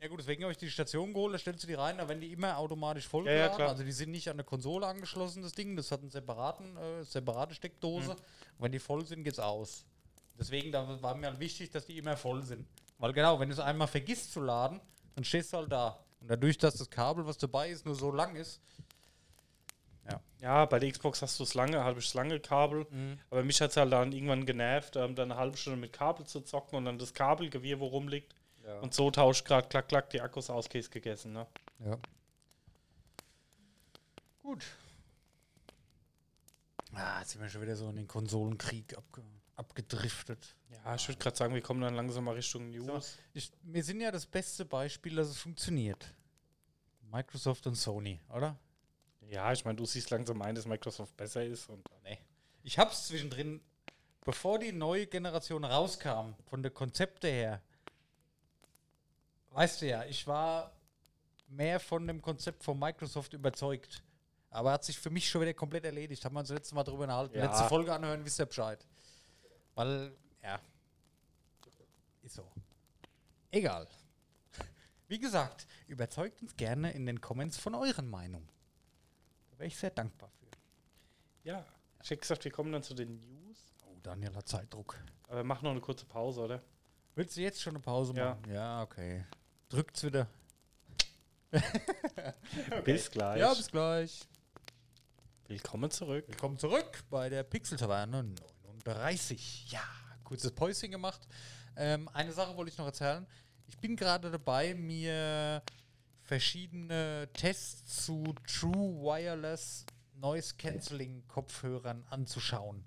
Ja gut, deswegen habe ich die Station geholt, da stellst du die rein, da werden die immer automatisch Ja, vollgeladen. ja, klar. also die sind nicht an der Konsole angeschlossen, das Ding. Das hat eine separaten, äh, separate Steckdose. Mhm. Und wenn die voll sind, geht's aus. Deswegen da war mir halt wichtig, dass die immer voll sind. Weil genau, wenn du es einmal vergisst zu laden, dann stehst du halt da. Und dadurch, dass das Kabel, was dabei ist, nur so lang ist. Ja, bei der Xbox hast du das lange, halbes lange Kabel. Aber mich hat es halt dann irgendwann genervt, ähm, dann eine halbe Stunde mit Kabel zu zocken und dann das Kabelgewirr, wo rumliegt. Ja. Und so tauscht gerade klack, klack die Akkus aus, Case gegessen. Ne? Ja. Gut. Ah, jetzt sind wir schon wieder so in den Konsolenkrieg abge abgedriftet. Ja, ich würde gerade sagen, wir kommen dann langsam mal Richtung News. Ich, wir sind ja das beste Beispiel, dass es funktioniert. Microsoft und Sony, oder? Ja, ich meine, du siehst langsam ein, dass Microsoft besser ist. Und Nee. Ich hab's zwischendrin, bevor die neue Generation rauskam, von der Konzepte her, weißt du ja, ich war mehr von dem Konzept von Microsoft überzeugt. Aber hat sich für mich schon wieder komplett erledigt. Haben wir uns das letzte Mal drüber unterhalten. Ja. Letzte Folge anhören, wisst ihr Bescheid. Weil, ja. Ist so. Egal. Wie gesagt, überzeugt uns gerne in den Comments von euren Meinungen. Da wäre ich sehr dankbar für. ja, ich hätte gesagt, wir kommen dann zu den News. Oh, Daniel hat Zeitdruck. Aber wir machen noch eine kurze Pause, oder? Willst du jetzt schon eine Pause Ja. machen? Ja, okay. Drückt's wieder. Bis gleich. Ja, bis gleich. Willkommen zurück. Willkommen zurück bei der Pixel Taverne 39. Ja, kurzes Päuschen gemacht. Ähm, eine Sache wollte ich noch erzählen. Ich bin gerade dabei, mir verschiedene Tests zu True Wireless Noise Cancelling Kopfhörern anzuschauen.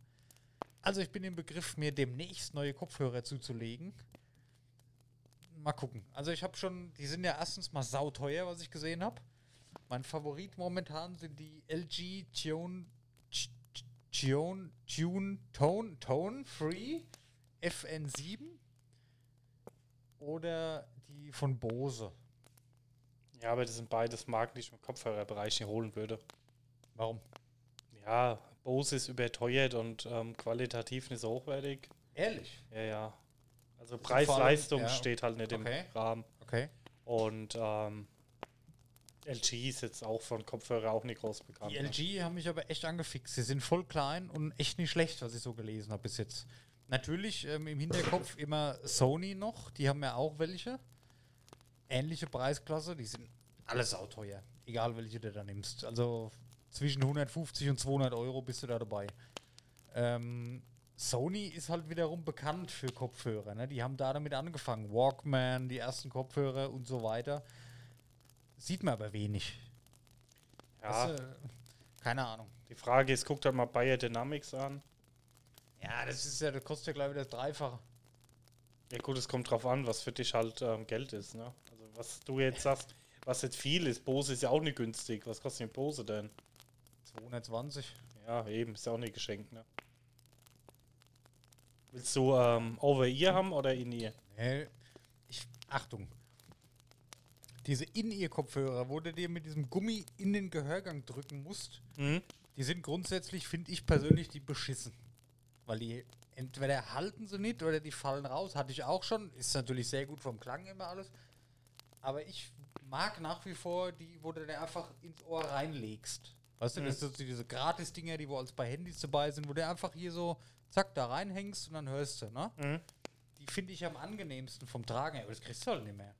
Also ich bin im Begriff, mir demnächst neue Kopfhörer zuzulegen. Mal gucken. Also ich habe schon, die sind ja erstens mal sauteuer, was ich gesehen habe. Mein Favorit momentan sind die LG Tune, Tune, Tune, Tone, Tone Free FN7 oder die von Bose. Ja, aber das sind beides Marken, die ich im Kopfhörerbereich nicht holen würde. Warum? Ja, Bose ist überteuert und ähm, qualitativ nicht so hochwertig. Ehrlich? Ja, ja. Also Preis-Leistung ja, steht halt nicht okay. im Rahmen. Okay. Und ähm, LG ist jetzt auch von Kopfhörer auch nicht groß bekannt. Die ne? LG haben mich aber echt angefixt. Sie sind voll klein und echt nicht schlecht, was ich so gelesen habe bis jetzt. Natürlich ähm, im Hinterkopf immer Sony noch. Die haben ja auch welche. Ähnliche Preisklasse. Die sind alle sauteuer. Egal welche du da nimmst. Also zwischen 150 und 200 Euro bist du da dabei. Ähm, Sony ist halt wiederum bekannt für Kopfhörer. Ne? Die haben da damit angefangen. Walkman, die ersten Kopfhörer und so weiter. Sieht man aber wenig. Ja, Weißt du, keine Ahnung. die Frage ist, guck dir mal Bayer Dynamics an. Ja, das ist ja, das kostet ja gleich wieder das Dreifache. Ja gut, es kommt drauf an, was für dich halt ähm, Geld ist. Ne? Also was du jetzt sagst, was jetzt viel ist, Bose ist ja auch nicht günstig. Was kostet denn Bose denn? 220. Ja, eben, ist ja auch nicht geschenkt. Ne? Willst du ähm, Over-Ear haben oder In-Ear? Nee, ich, Achtung. Diese In-Ear-Kopfhörer, wo du dir mit diesem Gummi in den Gehörgang drücken musst, Mhm. die sind grundsätzlich, finde ich persönlich, die beschissen. Weil die entweder halten sie nicht oder die fallen raus. Hatte ich auch schon. Ist natürlich sehr gut vom Klang immer alles. Aber ich mag nach wie vor die, wo du dir einfach ins Ohr reinlegst. Weißt du, das sind so diese Gratis-Dinger, die wo als bei Handys dabei sind, wo du einfach hier so, zack, da reinhängst und dann hörst du, ne? Mhm. Die finde ich am angenehmsten vom Tragen, her, aber das kriegst du halt nicht mehr.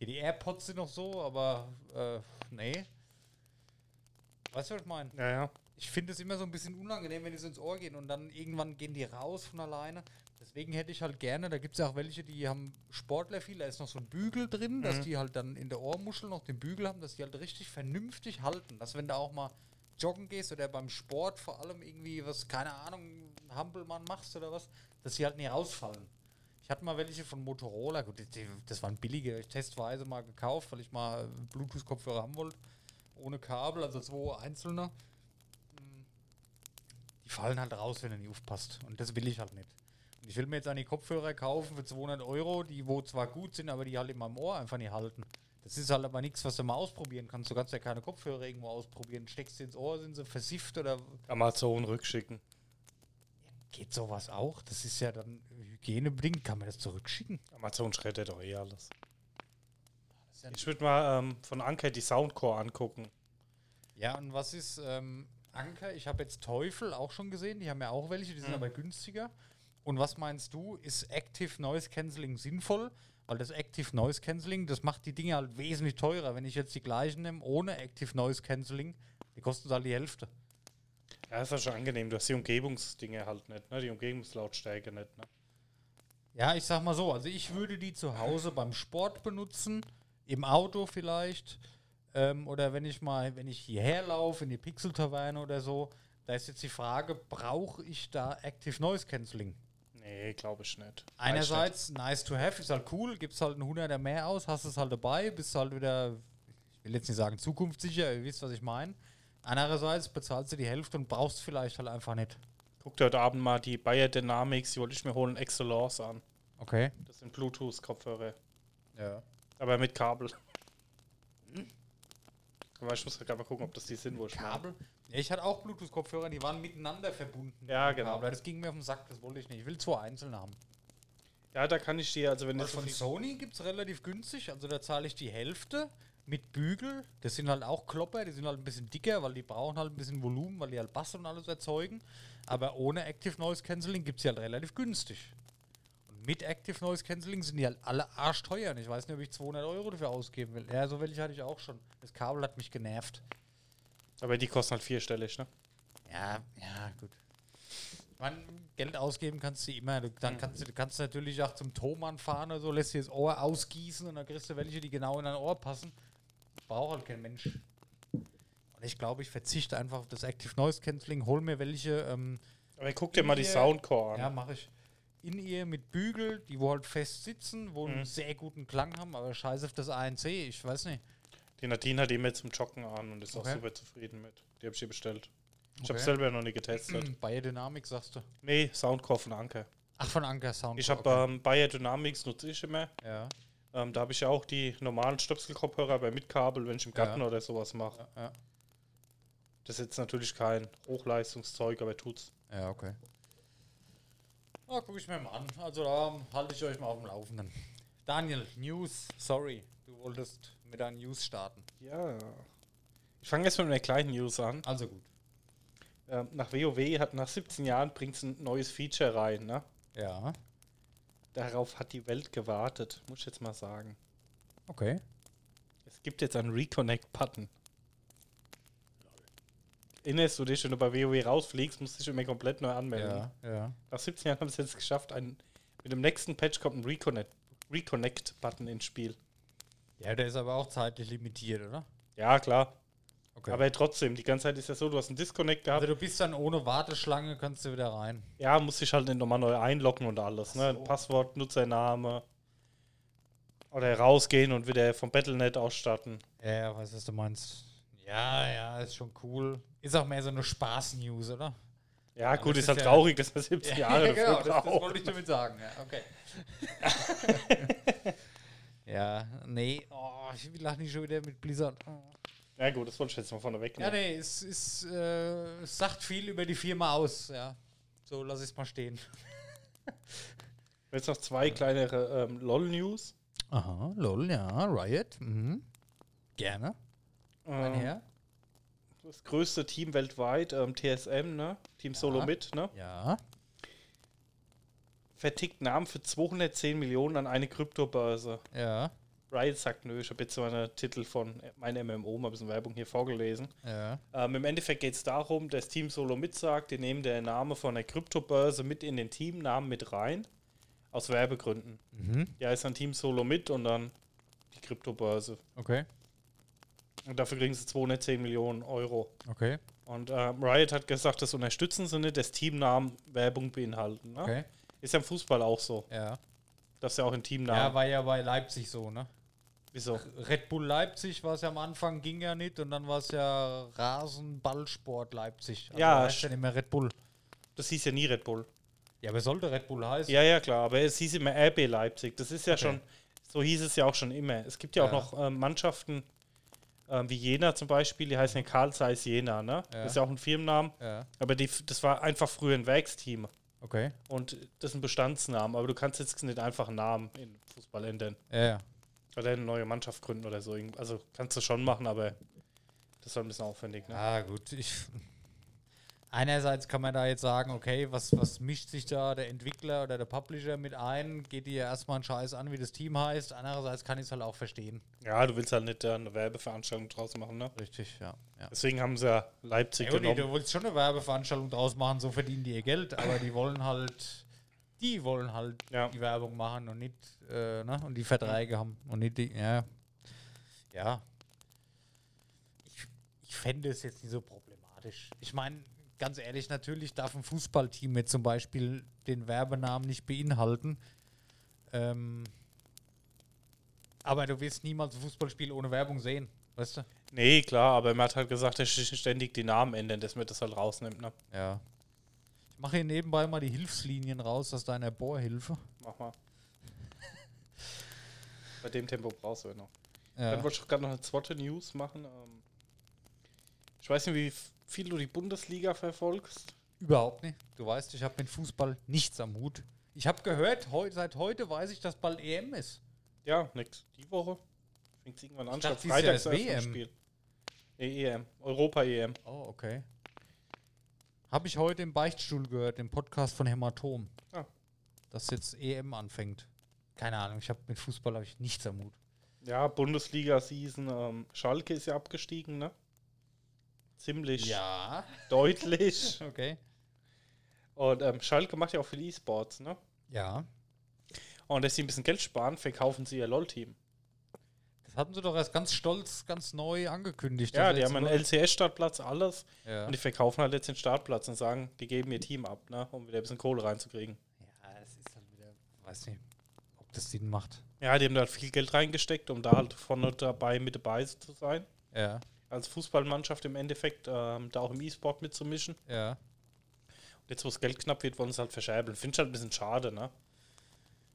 Hier, die AirPods sind noch so, aber äh, nee. Weißt du, was ich meine? Ja, ja. Ich finde es immer so ein bisschen unangenehm, wenn die so ins Ohr gehen und dann irgendwann gehen die raus von alleine. Deswegen hätte ich halt gerne, da gibt es ja auch welche, die haben Sportler viel, da ist noch so ein Bügel drin, dass die halt dann in der Ohrmuschel noch den Bügel haben, dass die halt richtig vernünftig halten. Dass wenn du auch mal joggen gehst oder beim Sport vor allem irgendwie was, keine Ahnung, Hampelmann machst oder was, dass sie halt nie rausfallen. Ich hatte mal welche von Motorola, gut, die, die, das waren billige, ich testweise mal gekauft, weil ich mal Bluetooth-Kopfhörer haben wollte, ohne Kabel, also zwei einzelne. Die fallen halt raus, wenn du nicht aufpasst. Und das will ich halt nicht. Und ich will mir jetzt eine Kopfhörer kaufen für 200 Euro, die wo zwar gut sind, aber die halt in meinem Ohr einfach nicht halten. Das ist halt aber nichts, was du mal ausprobieren kannst. Du kannst ja keine Kopfhörer irgendwo ausprobieren. Steckst sie ins Ohr, sind sie versifft oder Amazon rückschicken. geht sowas auch? Das ist ja dann hygienebedingt. Kann man das zurückschicken? Amazon schreddet doch eh alles. Ja Ich würde mal ähm, von Anker die Soundcore angucken. Ja, und was ist ähm, Anker? Ich habe jetzt Teufel auch schon gesehen, die haben ja auch welche, die sind Mhm. aber günstiger. Und was meinst du, ist Active Noise Cancelling sinnvoll? Weil das Active Noise Cancelling, das macht die Dinge halt wesentlich teurer. Wenn ich jetzt die gleichen nehme, ohne Active Noise Cancelling, die kosten halt die Hälfte. Ja, ist ja schon angenehm. Du hast die Umgebungsdinge halt nicht, ne? Die Umgebungslautstärke nicht, ne? Ja, ich sag mal so, also ich würde die zu Hause beim Sport benutzen, im Auto vielleicht, ähm, oder wenn ich mal, wenn ich hierher laufe, in die Pixel-Taverne oder so, da ist jetzt die Frage, brauche ich da Active Noise Cancelling? Nee, glaube ich nicht. Einerseits nice to have, ist halt cool, gibst halt einen 100er mehr aus, hast es halt dabei, bist halt wieder, ich will jetzt nicht sagen zukunftssicher, ihr wisst, was ich meine. Andererseits bezahlst du die Hälfte und brauchst vielleicht halt einfach nicht. Guck dir heute Abend mal die Bayer Dynamics, die wollte ich mir holen, Excellence an. Okay. Das sind Bluetooth-Kopfhörer. Ja. Aber mit Kabel. Aber ich muss gerade mal gucken, ob das die sind, wo ich Kabel? Ja, ich hatte auch Bluetooth-Kopfhörer, die waren miteinander verbunden. Ja, genau. Kabel. Das ging mir auf den Sack, das wollte ich nicht. Ich will zwei einzelne haben. Ja, da kann ich dir, also wenn Also das von Sony gibt es relativ günstig, also da zahle ich die Hälfte mit Bügel. Das sind halt auch Klopper, die sind halt ein bisschen dicker, weil die brauchen halt ein bisschen Volumen, weil die halt Bass und alles erzeugen. Aber ohne Active Noise Cancelling gibt es halt relativ günstig. Und mit Active Noise Cancelling sind die halt alle arschteuer. Und ich weiß nicht, ob ich 200 Euro dafür ausgeben will. Ja, so welche hatte ich auch schon. Das Kabel hat mich genervt. aber die kosten halt vierstellig, ne? Ja, ja, gut. Man, Geld ausgeben kannst du immer. Du, dann kannst du, du kannst natürlich auch zum Thomann fahren oder so, lässt dir das Ohr ausgießen und dann kriegst du welche, die genau in dein Ohr passen. Braucht halt kein Mensch. Und ich glaube, ich verzichte einfach auf das Active Noise Cancelling, hol mir welche, ähm, Aber guck dir mal die Soundcore an. ja, mache ich. In ihr mit Bügel, die wo halt fest sitzen, wo Mhm. einen sehr guten Klang haben, aber scheiße auf das ANC, ich weiß nicht. Die Nadine hat mit zum Joggen an und ist auch Okay. super zufrieden mit. Die habe ich ihr bestellt. Ich Okay. habe selber noch nie getestet. Bayer Dynamic sagst du. Nee, Soundcore von Anker. Ach, von Anker Sound. Ich habe ähm, Bayer Dynamics nutze ich immer. ja, Ähm, da habe ich ja auch die normalen Stöpselkopfhörer bei mit Kabel, wenn ich im Garten Ja. oder sowas mache. ja, ja. Das ist jetzt natürlich kein Hochleistungszeug, aber tut's. Ja, okay. Oh, guck ich mir mal an. Also da halte ich euch mal auf dem Laufenden. Daniel, News. Sorry, du wolltest mit deinen News starten. Ja. Ich fange jetzt mit einer kleinen News an. Also gut. Ähm, nach WoW hat nach 17 Jahren bringt es ein neues Feature rein, ne? Ja. Darauf hat die Welt gewartet, muss ich jetzt mal sagen. Okay. Es gibt jetzt einen Reconnect-Button. Erinnerst du dich, wenn du bei WoW rausfliegst, musst du dich immer komplett neu anmelden. Ja, ja. Nach 17 Jahren haben sie es jetzt geschafft, ein, mit dem nächsten Patch kommt ein Reconnect- Reconnect-Button ins Spiel. Ja, der ist aber auch zeitlich limitiert, oder? Ja, klar. Okay. Aber trotzdem, die ganze Zeit ist ja so, du hast einen Disconnect gehabt. also du bist dann ohne Warteschlange, kannst du wieder rein. Ja, musst dich halt nochmal neu einloggen und alles. Ne? so. Passwort, Nutzername. Oder rausgehen und wieder vom Battlenet ausstatten. Ja, ja, weiß, was du meinst. Ja, ja, ist schon cool. Ist auch mehr so eine Spaß-News, oder? Ja, gut, ist ist halt ja- traurig, dass man 17 Jahre ja, genau, dafür das, das wollte ich damit sagen. Ja, okay. ja, nee, oh, ich will auch nicht schon wieder mit Blizzard. Oh. Ja, gut, das wollte ich jetzt mal vorne Ja, wegnehmen. nee, es, ist, äh, es sagt viel über die Firma aus, ja. So, lass ich es mal stehen. Jetzt noch zwei kleinere ähm, LOL-News. Aha, lol, ja, Riot. Mhm. Gerne. Mein Ähm, Herr. das größte Team weltweit, ähm, TSM, ne? Team Solo Ja. mit, ne? Ja. Vertickt Namen für 210 Millionen an eine Kryptobörse. Ja. Riot sagt nö, ich habe jetzt so einen Titel von meinem MMO, mal ein bisschen Werbung hier vorgelesen. Ja. Ähm, Im Endeffekt geht es darum, dass Team Solo mitsagt, die nehmen der Name von der Kryptobörse mit in den Teamnamen mit rein. Aus Werbegründen. Mhm. Ja, ist dann Team Solo mit und dann die Kryptobörse. Okay. Und dafür kriegen sie 210 Millionen Euro. Okay. Und ähm, Riot hat gesagt, das unterstützen sie nicht, dass Teamnamen Werbung beinhalten. Ne? Okay. Ist ja im Fußball auch so. Ja. Das ist ja auch in Teamnamen. Ja, war ja bei Leipzig so, ne? Wieso? Red Bull Leipzig war es ja am Anfang, ging ja nicht und dann war es ja Rasenballsport Leipzig. Also Ja, heißt ja nicht mehr Red Bull. Das hieß ja nie Red Bull. Ja, aber sollte Red Bull heißen? Ja, ja, klar, aber es hieß immer RB Leipzig. Das ist ja Okay. schon, so hieß es ja auch schon immer. Es gibt ja auch Ja. noch ähm, Mannschaften ähm, wie Jena zum Beispiel, die heißen ja Karl Zeiss Jena, ne? Ja. Das ist ja auch ein Firmennamen, Ja. aber die, das war einfach früher ein Werksteam Okay. und das ist ein Bestandsnamen, aber du kannst jetzt nicht einfach einen Namen in Fußball ändern Ja, ja. Oder eine neue Mannschaft gründen oder so. Also kannst du schon machen, aber das ist halt ein bisschen aufwendig, ne? Ah, gut. Ich, einerseits kann man da jetzt sagen, okay, was, was mischt sich da der Entwickler oder der Publisher mit ein? Geht dir erstmal einen Scheiß an, wie das Team heißt. Andererseits kann ich es halt auch verstehen. Ja, du willst halt nicht da eine Werbeveranstaltung draus machen, ne? Richtig, ja. ja. Deswegen haben sie ja Leipzig Ja, genommen. du willst schon eine Werbeveranstaltung draus machen, so verdienen die ihr Geld, aber die wollen halt, die wollen halt Ja. die Werbung machen und nicht, äh, ne, und die Verträge haben und nicht die, ja. Ja. Ich, ich fände es jetzt nicht so problematisch. Ich meine, ganz ehrlich, natürlich darf ein Fußballteam jetzt zum Beispiel den Werbenamen nicht beinhalten. Ähm, aber du wirst niemals ein Fußballspiel ohne Werbung sehen, weißt du? Nee, klar, aber man hat halt gesagt, dass sich ständig die Namen ändern, dass man das halt rausnimmt, ne? Ja. Mache hier nebenbei mal die Hilfslinien raus aus deiner Bohrhilfe. Mach mal. Bei dem Tempo brauchst du ja noch. Ja. Dann wollte ich gerade noch eine zweite News machen. Ähm, ich weiß nicht, wie viel du die Bundesliga verfolgst. Überhaupt nicht. Du weißt, ich habe mit Fußball nichts am Hut. Ich habe gehört, heu, seit heute weiß ich, dass bald EM ist. Ja, nix. Die Woche fängt es irgendwann an. Ich dachte, Freitags ist WM. Spiel. EM. Europa-EM. Oh, okay. Habe ich heute im Beichtstuhl gehört, im Podcast von Hämatom. Ah. Dass jetzt EM anfängt. Keine Ahnung, ich habe mit Fußball habe ich nichts am Hut. Ja, Bundesliga-Season. Ähm, Schalke ist ja abgestiegen, ne? Ziemlich Ja. deutlich. Okay. Und ähm, Schalke macht ja auch viel E-Sports, ne? Ja. Und dass sie ein bisschen Geld sparen, verkaufen sie ihr LOL-Team. Das hatten sie doch erst ganz stolz, ganz neu angekündigt. Ja, die haben einen. LCS-Startplatz, alles. Ja. Und die verkaufen halt jetzt den Startplatz und sagen, die geben ihr Team ab, ne? um wieder ein bisschen Kohle reinzukriegen. Ja, es ist halt wieder, weiß nicht, ob das Sinn macht. Ja, die haben da halt viel Geld reingesteckt, um da halt vorne dabei mit dabei zu sein. Ja, Als Fußballmannschaft im Endeffekt, ähm, da auch im E-Sport mitzumischen. ja. Und jetzt, wo das Geld knapp wird, wollen sie halt verscherbeln. Finde ich halt ein bisschen schade, ne?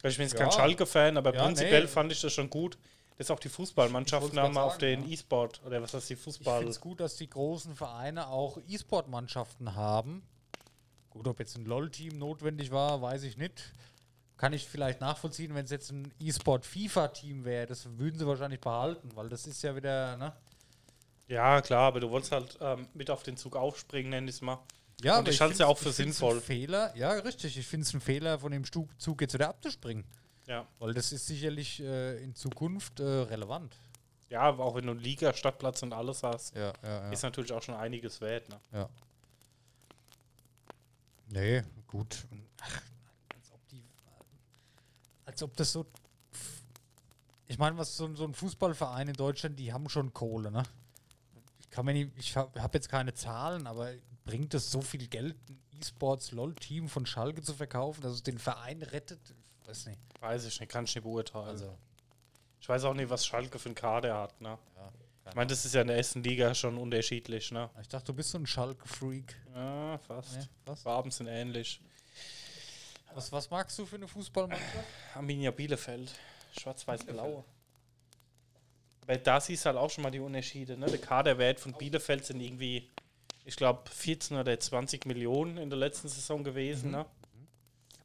Ich bin jetzt Ja. kein Schalke-Fan, aber Ja, prinzipiell nee. fand ich das schon gut, dass auch die Ich Fußballmannschaften grad mal auf den ja. E-Sport oder was heißt die Ich Fußball. finde es gut, dass die großen Vereine auch E-Sport-Mannschaften haben. Gut, ob jetzt ein LOL-Team notwendig war, weiß ich nicht. Kann ich vielleicht nachvollziehen, wenn es jetzt ein E-Sport-FIFA-Team wäre. Das würden sie wahrscheinlich behalten, weil das ist ja wieder, ne? Ja, klar, aber du wolltest halt ähm, mit auf den Zug aufspringen, nenn ich es mal. Ja, Und ich halte es ja auch für sinnvoll. Ein Fehler, ja, richtig. Ich finde es ein Fehler, von dem Zug jetzt wieder abzuspringen. Ja. Weil das ist sicherlich äh, in Zukunft äh, relevant. Ja, aber auch wenn du Liga, Stadtplatz und alles hast, Ja, ja, ist natürlich auch schon einiges wert. Ne? Ja. Nee, gut. Ach, als ob die. Als ob das so. Ich meine, was so, so ein Fußballverein in Deutschland, die haben schon Kohle, ne? Ich kann mir nicht, ich habe hab jetzt keine Zahlen, aber bringt es so viel Geld, ein E-Sports LOL-Team von Schalke zu verkaufen, dass es den Verein rettet? Weiß nicht. Weiß ich nicht, kann ich nicht beurteilen. Also, ich weiß auch nicht, was Schalke für einen Kader hat. Ne? ja. Ich meine, das ist ja in der ersten Liga schon unterschiedlich. Ne? Ich dachte, du bist so ein Schalke-Freak. Ja, fast. Nee, was? Farben sind ähnlich. was? Was magst du für eine Fußballmannschaft? Arminia Bielefeld. Schwarz-Weiß-Blau. Weil da siehst du halt auch schon mal die Unterschiede. Ne? Der Kaderwert von Bielefeld sind irgendwie, ich glaube, 14 oder 20 Millionen in der letzten Saison gewesen. Ne?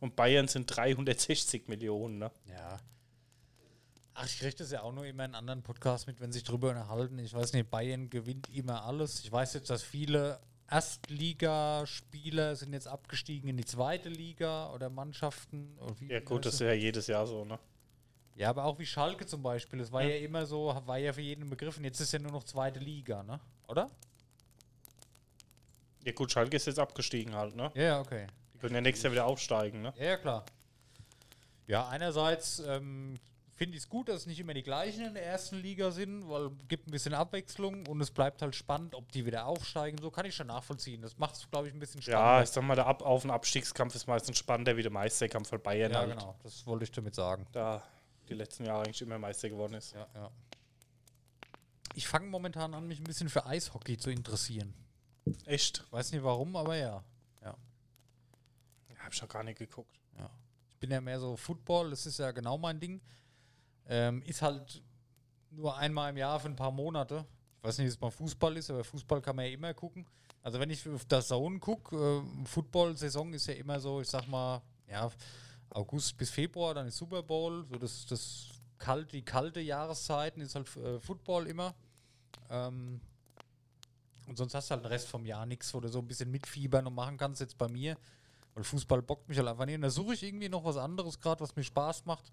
Und Bayern sind 360 Millionen. Ne? Ja. Ach, ich kriege das ja auch nur immer in anderen Podcasts mit, wenn sich drüber unterhalten. Ich weiß nicht, Bayern gewinnt immer alles. Ich weiß jetzt, dass viele Erstligaspieler sind jetzt abgestiegen in die zweite Liga oder Mannschaften. Oder wie, Ja, gut, das ist ja jedes Jahr so. Ne? Ja, aber auch wie Schalke zum Beispiel. Es war Ja. ja. immer so, war ja für jeden begriffen. Jetzt ist ja nur noch zweite Liga, ne? Oder? Ja, gut, Schalke ist jetzt abgestiegen halt. Ne? Ja, okay. Können ja nächstes Jahr wieder aufsteigen. Ne? Ja, ja, klar. Ja, einerseits ähm, finde ich es gut, dass es nicht immer die gleichen in der ersten Liga sind, weil es gibt ein bisschen Abwechslung und es bleibt halt spannend, ob die wieder aufsteigen. So kann ich schon nachvollziehen. Das macht es, glaube ich, ein bisschen Ja, spannender. ich sag mal, der Ab Auf- und Abstiegskampf ist meistens spannender wie der Meisterkampf von Bayern. ja, halt. genau. Das wollte ich damit sagen. Da die letzten Jahre eigentlich immer Meister geworden ist. Ja, ja. Ich fange momentan an, mich ein bisschen für Eishockey zu interessieren. Echt? Weiß nicht warum, aber ja. Ja, hab ich gar nicht geguckt. Ja. Ich bin ja mehr so Football, das ist ja genau mein Ding. Ähm, ist halt nur einmal im Jahr für ein paar Monate. Ich weiß nicht, wie es beim Fußball ist, aber Fußball kann man ja immer gucken. Also wenn ich auf das Zone gucke, äh, Football-Saison ist ja immer so, ich sag mal, ja, August bis Februar, dann ist Super Bowl, so das, das kalt, die kalte Jahreszeiten ist halt äh, Football immer. Ähm, und sonst hast du halt den Rest vom Jahr nichts, wo du so ein bisschen mitfiebern und machen kannst, jetzt bei mir. Weil Fußball bockt mich halt einfach nicht. Und da suche ich irgendwie noch was anderes gerade, was mir Spaß macht.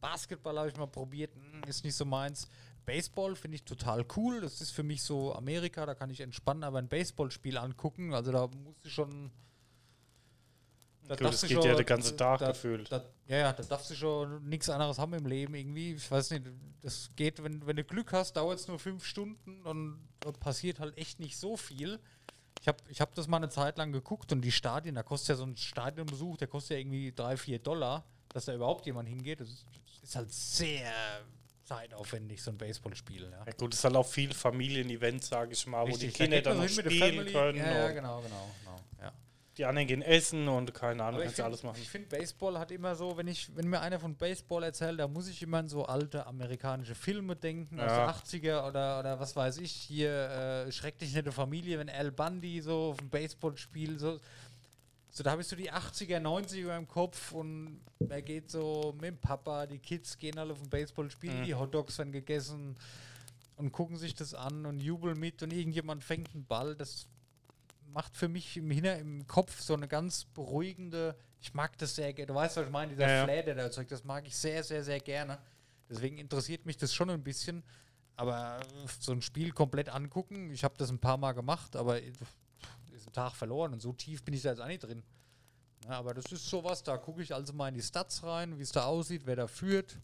Basketball habe ich mal probiert, hm, ist nicht so meins. Baseball finde ich total cool. Das ist für mich so Amerika, da kann ich entspannen, aber ein Baseballspiel angucken. Also da musst du schon. Da darfst das geht ja den ganzen Tag da, gefühlt. Da, ja, ja, da darfst du schon nichts anderes haben im Leben irgendwie. Ich weiß nicht, das geht, wenn, wenn du Glück hast, dauert es nur fünf Stunden und passiert halt echt nicht so viel. Ich habe ich hab das mal eine Zeit lang geguckt und die Stadien, da kostet ja so ein Stadionbesuch, der kostet ja irgendwie drei, vier Dollar, dass da überhaupt jemand hingeht. Das ist, halt sehr zeitaufwendig, so ein Baseballspiel. Ja. Ja, gut, es ist halt auch viel Familienevent, sage ich mal, wo Richtig, die Kinder da dann noch spielen können. Ja, ja, genau, genau. genau ja. Die anderen gehen essen und keine Ahnung, kannst find- alles machen. Ich finde, Baseball hat immer so, wenn ich, wenn mir einer von Baseball erzählt, da muss ich immer an so alte amerikanische Filme denken, Ja. aus den 80er oder, oder was weiß ich, hier äh, schrecklich nette Familie, wenn Al Bundy so auf dem Baseballspiel so. So, da habe ich so die 80er, 90er im Kopf und er geht so mit dem Papa, die Kids gehen alle auf dem Baseballspiel, Mhm. die Hotdogs werden gegessen und gucken sich das an und jubeln mit und irgendjemand fängt einen Ball. Das macht für mich im, Hinter im Kopf so eine ganz beruhigende. Ich mag das sehr gerne. Du weißt, was ich meine, dieser Ja. Flair, der da erzeugt, das mag ich sehr, sehr, sehr gerne. Deswegen interessiert mich das schon ein bisschen. Aber so ein Spiel komplett angucken, ich habe das ein paar Mal gemacht, aber ist ein Tag verloren und so tief bin ich da jetzt auch nicht drin. Ja, aber das ist sowas, da gucke ich also mal in die Stats rein, wie es da aussieht, wer da führt.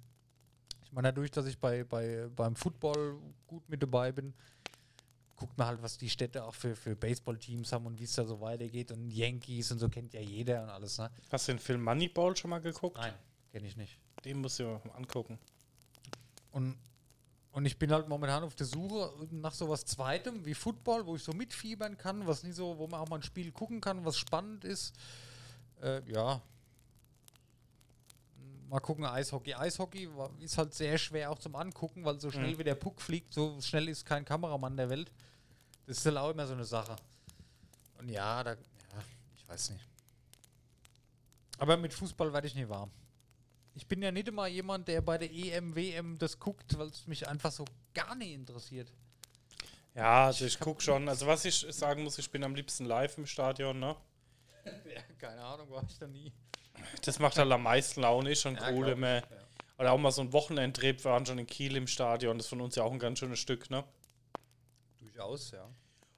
Ich meine, dadurch, dass ich bei, bei, beim Football gut mit dabei bin, guckt man halt, was die Städte auch für, für Baseballteams haben und wie es da so weitergeht. Und Yankees und so kennt ja jeder und alles, ne? Hast du den Film Moneyball schon mal geguckt? Nein, kenne ich nicht. Den musst du mal angucken. Und, und ich bin halt momentan auf der Suche nach sowas Zweitem wie Football, wo ich so mitfiebern kann, was nie so, wo man auch mal ein Spiel gucken kann, was spannend ist. Äh, ja. Mal gucken, Eishockey. Eishockey ist halt sehr schwer auch zum Angucken, weil so schnell Mhm. wie der Puck fliegt, so schnell ist kein Kameramann der Welt. Das ist halt auch immer so eine Sache. Und ja, da, ja, ich weiß nicht. Aber mit Fußball werde ich nie warm. Ich bin ja nicht immer jemand, der bei der EM, WM das guckt, weil es mich einfach so gar nicht interessiert. Ja, also ich gucke schon. Also was ich sagen muss, ich bin am liebsten live im Stadion, ne? Ja, keine Ahnung, war ich da nie. Das macht halt am meisten Laune, ist schon Ja, cool immer. ja. Oder auch mal so ein Wochenendtrip, wir waren schon in Kiel im Stadion, das ist von uns ja auch ein ganz schönes Stück, ne? Durchaus, ja.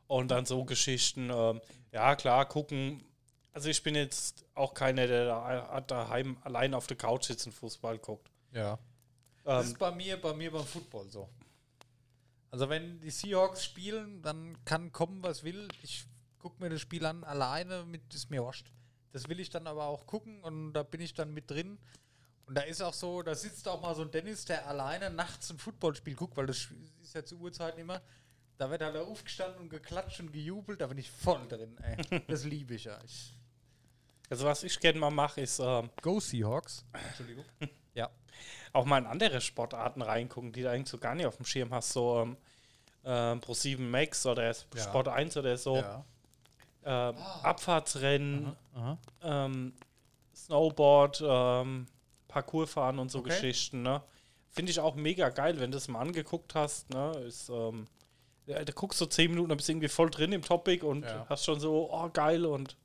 Und dann so Geschichten, ähm, ja klar, gucken. Also ich bin jetzt auch keiner, der da daheim allein auf der Couch sitzt und Fußball guckt. Ja. Das Ähm, ist bei mir, bei mir beim Football so. Also wenn die Seahawks spielen, dann kann kommen, was will. Ich gucke mir das Spiel an, alleine mit ist mir wurscht. Das will ich dann aber auch gucken und da bin ich dann mit drin. Und da ist auch so, da sitzt auch mal so ein Dennis, der alleine nachts ein Footballspiel guckt, weil das ist ja zu Uhrzeiten immer. Da wird halt aufgestanden und geklatscht und gejubelt, da bin ich voll drin, ey. Das liebe ich ja. Ich also was ich gerne mal mache, ist ähm, Go Seahawks. Entschuldigung. ja. auch mal in andere Sportarten reingucken, die du eigentlich so gar nicht auf dem Schirm hast. So ähm, ähm, Pro7 Max oder Ja. Sport 1 oder so. Ja. Ähm, Abfahrtsrennen, Aha. ähm, Snowboard, ähm, Parcoursfahren und so Okay. Geschichten. Ne? Finde ich auch mega geil, wenn du es mal angeguckt hast. Ne? Ist, ähm, ja, da guckst du 10 Minuten, dann bist du irgendwie voll drin im Topic und Ja. hast schon so, oh geil und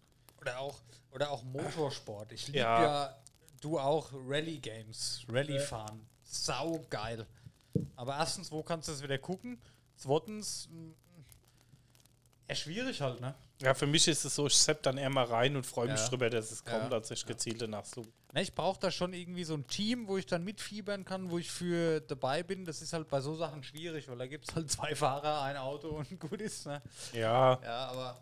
Oder auch, oder auch Motorsport. Ich liebe Ja. ja. du auch Rally Games, Rally fahren. Sau geil. Aber erstens, wo kannst du das wieder gucken? Zweitens, mh, ja, schwierig halt, ne? Ja, für mich ist es so, ich sepp dann eher mal rein und freue mich Ja. drüber, dass es kommt, Ja. als ich gezielt danach so. Ne, ich brauche da schon irgendwie so ein Team, wo ich dann mitfiebern kann, wo ich für dabei bin. Das ist halt bei so Sachen schwierig, weil da gibt es halt zwei Fahrer, ein Auto und gut ist, ne? Ja, Ja, aber.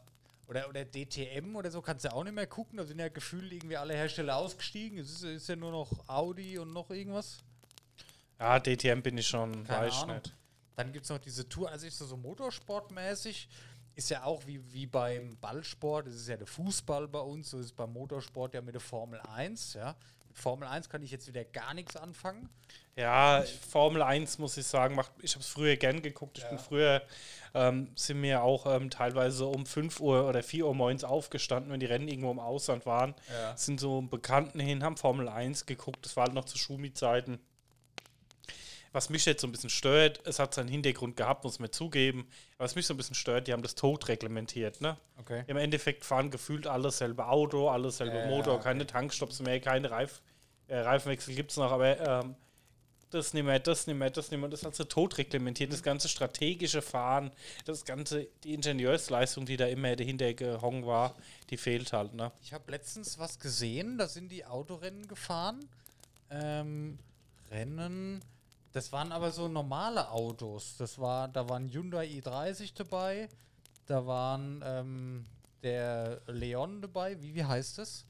Oder, oder DTM oder so kannst du auch nicht mehr gucken. Da sind ja gefühlt irgendwie alle Hersteller ausgestiegen. Es ist, ist ja nur noch Audi und noch irgendwas. ja, DTM bin ich schon, Keine weiß ich Ahnung. nicht. Dann gibt es noch diese Tour, also ist so, so motorsportmäßig. Ist ja auch wie, wie beim Ballsport, das ist ja der Fußball bei uns, so ist es beim Motorsport ja mit der Formel 1. Ja. Mit Formel 1 kann ich jetzt wieder gar nichts anfangen. Ja, Formel 1 muss ich sagen, macht, ich habe es früher gern geguckt. Ich Ja. bin früher, ähm, sind mir auch ähm, teilweise um 5 Uhr oder 4 Uhr morgens aufgestanden, wenn die Rennen irgendwo im Ausland waren. Ja. Sind so Bekannten hin, haben Formel 1 geguckt. Das war halt noch zu Schumi-Zeiten. Was mich jetzt so ein bisschen stört, es hat seinen Hintergrund gehabt, muss man zugeben. Was mich so ein bisschen stört, die haben das tot reglementiert, ne? Okay. Im Endeffekt fahren gefühlt alles selbe Auto, alles selbe Ja, Motor, okay. keine Tankstops mehr, keine Reif äh, Reifenwechsel gibt es noch, aber ähm, das nicht mehr, das nicht mehr, das nicht mehr. Das hat so tot reglementiert. Das ganze strategische Fahren, das ganze, die Ingenieursleistung, die da immer dahinter gehongen war, die fehlt halt, ne? Ich habe letztens was gesehen, da sind die Autorennen gefahren. Ähm, Rennen. Das waren aber so normale Autos. Das war, da waren Hyundai i30 dabei, da waren ähm, der Leon dabei. Wie, wie heißt das?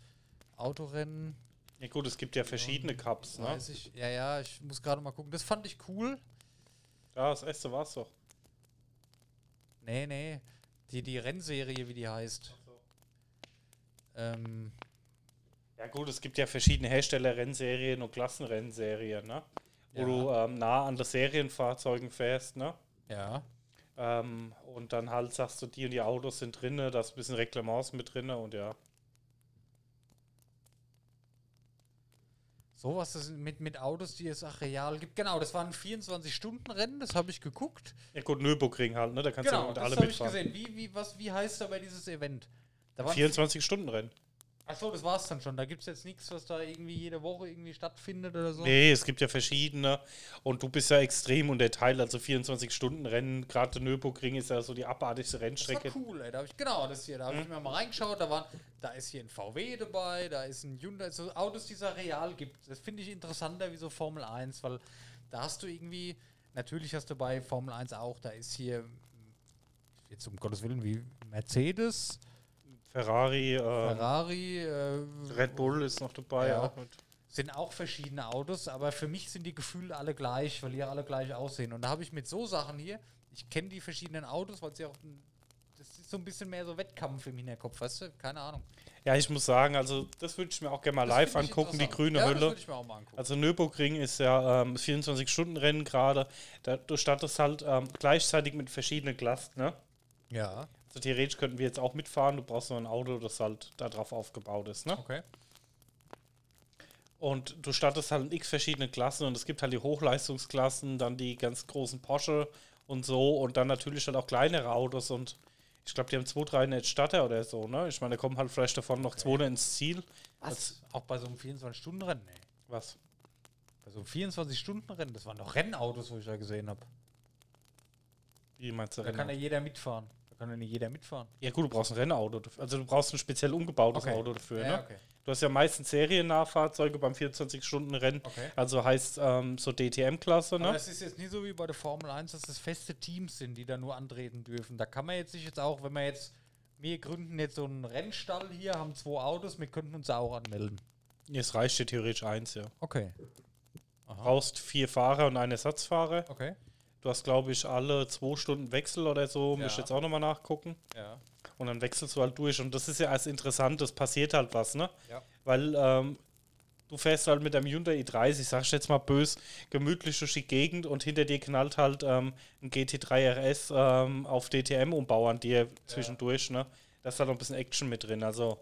Autorennen. Ja gut, es gibt ja verschiedene Cups, ne? Ich. Ja, ja, ich muss gerade mal gucken. Das fand ich cool. Ja, das erste war's doch. Nee, nee. Die, die Rennserie, wie die heißt. Ähm, Ja gut, es gibt ja verschiedene Hersteller-Rennserien und Klassenrennserien, ne? Wo Ja. du ähm, nah an den Serienfahrzeugen fährst, ne? ja. Ähm, und dann halt sagst du, die und die Autos sind drinne, da ist ein bisschen Reglements mit drinne und ja. Sowas das sind mit, mit Autos, die es auch real gibt. Genau, das waren 24-Stunden-Rennen, das habe ich geguckt. Ja gut, Nürburgring halt, ne? Da kannst du Genau, ja mit das alle habe ich mitfahren. gesehen. Wie, wie, was, wie heißt aber dieses Event? Da waren 24-Stunden-Rennen. Achso, das war's dann schon. Da gibt es jetzt nichts, was da irgendwie jede Woche irgendwie stattfindet oder so. Nee, es gibt ja verschiedene und du bist ja extrem unterteilt, also 24-Stunden-Rennen, gerade der Nürburgring ist ja so die abartigste Das war Rennstrecke. cool, ey. Da habe ich, genau, das hier, da habe ich mir mal reingeschaut. Da, waren, da ist hier ein VW dabei, da ist ein Hyundai, so Autos, die es ja real gibt. Das finde ich interessanter wie so Formel 1, weil da hast du irgendwie, natürlich hast du bei Formel 1 auch, da ist hier, jetzt um Gottes Willen, wie Mercedes, Ferrari, äh, Ferrari, äh, Red Bull ist noch dabei. Ja. Auch sind auch verschiedene Autos, aber für mich sind die Gefühle alle gleich, weil die ja alle gleich aussehen. Und da habe ich mit so Sachen hier, ich kenne die verschiedenen Autos, weil sie auch, das ist so ein bisschen mehr so Wettkampf im Hinterkopf, weißt du? Keine Ahnung. Ja, ich muss sagen, also das würde ich mir auch gerne mal Das live angucken, die grüne ja, Das Hülle. würde ich mir auch mal angucken. Also Nürburgring ist ja ähm, 24-Stunden-Rennen gerade. Da, du startest halt ähm, gleichzeitig mit verschiedenen Klassen, ne? ja, Also theoretisch könnten wir jetzt auch mitfahren, du brauchst nur ein Auto, das halt darauf aufgebaut ist, ne? okay. Und du startest halt in x verschiedene Klassen und es gibt halt die Hochleistungsklassen, dann die ganz großen Porsche und so und dann natürlich halt auch kleinere Autos und ich glaube, die haben zwei, drei Net oder so, ne? Ich meine, da kommen halt vielleicht davon noch zwei ins Ziel. Was? Auch bei so einem 24-Stunden-Rennen, ey. Was? Bei so einem 24-Stunden-Rennen, das waren doch Rennautos, wo ich da gesehen habe. Wie meinst du Da kann ja jeder mitfahren. Kann ja nicht jeder mitfahren. Ja gut, du brauchst ein Rennauto. Also du brauchst ein speziell umgebautes Okay. Auto dafür, Ja, ne? okay. Du hast ja meistens Seriennahfahrzeuge beim 24-Stunden-Rennen. Okay. Also heißt ähm, so DTM-Klasse, ne? es ist jetzt nicht so wie bei der Formel 1, dass es feste Teams sind, die da nur antreten dürfen. Da kann man jetzt sich jetzt auch, wenn wir jetzt, wir gründen jetzt so einen Rennstall hier, haben zwei Autos, wir könnten uns auch anmelden. Es reicht dir theoretisch eins, ja. Okay. Du brauchst vier Fahrer und einen Ersatzfahrer. Okay. Du hast, glaube ich, alle zwei Stunden Wechsel oder so. Muss ich Ja. jetzt auch nochmal nachgucken. Ja. Und dann wechselst du halt durch. Und das ist ja als interessant, das passiert halt was, ne? Ja. Weil ähm, du fährst halt mit einem Hyundai i30, sag ich jetzt mal bös, gemütlich durch die Gegend und hinter dir knallt halt ähm, ein GT3 RS ähm, auf DTM-Umbau an dir zwischendurch, ne? Da ist halt noch ein bisschen Action mit drin. Also,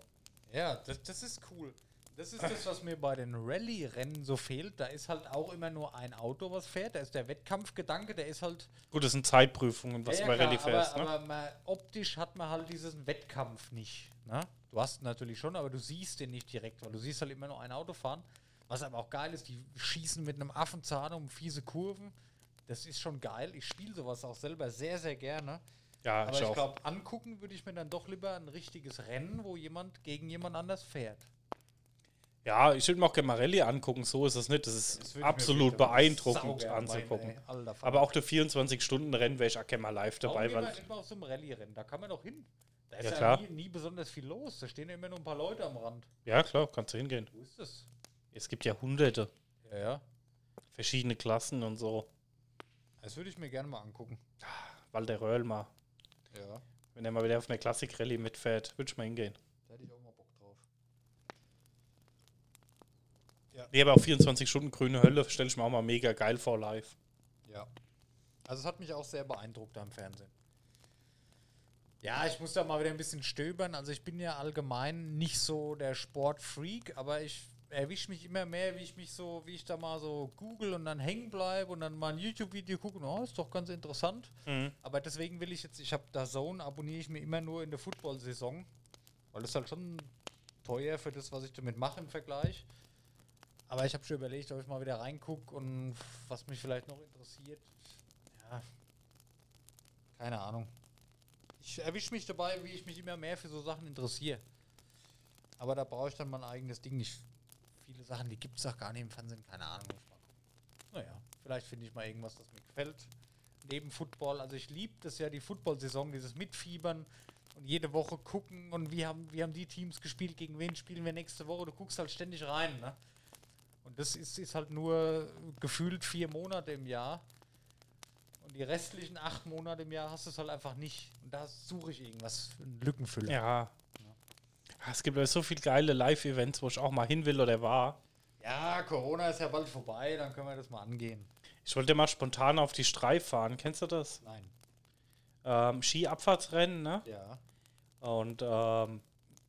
Ja, das, das ist cool. Das ist das, was mir bei den Rallye-Rennen so fehlt. Da ist halt auch immer nur ein Auto, was fährt. Da ist der Wettkampfgedanke, der ist halt. gut, das sind Zeitprüfungen, was Ja, du bei ja, Rallye klar, fährst, aber, ne? aber man, optisch hat man halt diesen Wettkampf nicht. Ne? Du hast ihn natürlich schon, aber du siehst den nicht direkt, weil du siehst halt immer nur ein Auto fahren. Was aber auch geil ist, die schießen mit einem Affenzahn um fiese Kurven. Das ist schon geil. Ich spiele sowas auch selber sehr, sehr gerne. Ja, Aber ich glaube, angucken würde ich mir dann doch lieber ein richtiges Rennen, wo jemand gegen jemand anders fährt. Ja, ich würde mir auch gerne mal Rallye angucken, so ist es nicht. Das ist Das absolut beeindruckend anzugucken. meinen, ey. Aber auch der 24-Stunden-Rennen wäre ich auch gerne mal live Warum dabei, gehen weil immer auf so einem Rallye-Rennen? Da kann man doch hin. Da ist Ja, klar. Nie, nie besonders viel los. Da stehen ja immer nur ein paar Leute am Rand. Ja, klar, kannst du hingehen. Wo ist das? Es gibt ja hunderte Ja, ja. verschiedene Klassen und so. Das würde ich mir gerne mal angucken. Walter Röhrl mal. Ja. Wenn er mal wieder auf einer Klassik-Rallye mitfährt, würde ich mal hingehen. Da hätte ich auch mal Bock drauf. Nee, aber auf 24 Stunden grüne Hölle stelle ich mir auch mal mega geil vor live. Ja. Also es hat mich auch sehr beeindruckt am Fernsehen. Ja, ich muss da mal wieder ein bisschen stöbern. Also ich bin ja allgemein nicht so der Sportfreak, aber ich erwische mich immer mehr, wie ich mich so, wie ich da mal so google und dann hängen bleibe und dann mal ein YouTube-Video gucke. Oh, ist doch ganz interessant. Mhm. Aber deswegen will ich jetzt, ich habe da Zone, abonniere ich mir immer nur in der Football-Saison, weil das ist halt schon teuer für das, was ich damit mache im Vergleich. Aber ich habe schon überlegt, ob ich mal wieder reingucke und was mich vielleicht noch interessiert. Ja, keine Ahnung. Ich erwische mich dabei, wie ich mich immer mehr für so Sachen interessiere. Aber da brauche ich dann mein eigenes Ding. Ich, viele Sachen, die gibt es auch gar nicht im Fernsehen, keine Ahnung. Naja, vielleicht finde ich mal irgendwas, das mir gefällt. Neben Football, also ich liebe das ja, die Football-Saison, dieses Mitfiebern und jede Woche gucken und wie haben, wie haben die Teams gespielt, gegen wen spielen wir nächste Woche. Du guckst halt ständig rein, ne? Und das ist, ist halt nur gefühlt vier Monate im Jahr. Und die restlichen acht Monate im Jahr hast du es halt einfach nicht. Und da suche ich irgendwas, einen Lückenfüller. Ja. Ah, Es gibt ja so viele geile Live-Events, wo ich auch mal hin will oder war. Ja, Corona ist ja bald vorbei, dann können wir das mal angehen. Ich wollte mal spontan auf die Streif fahren. Kennst du das? Nein. Ähm, Ski-Abfahrtsrennen, ne? Ja. Und ähm,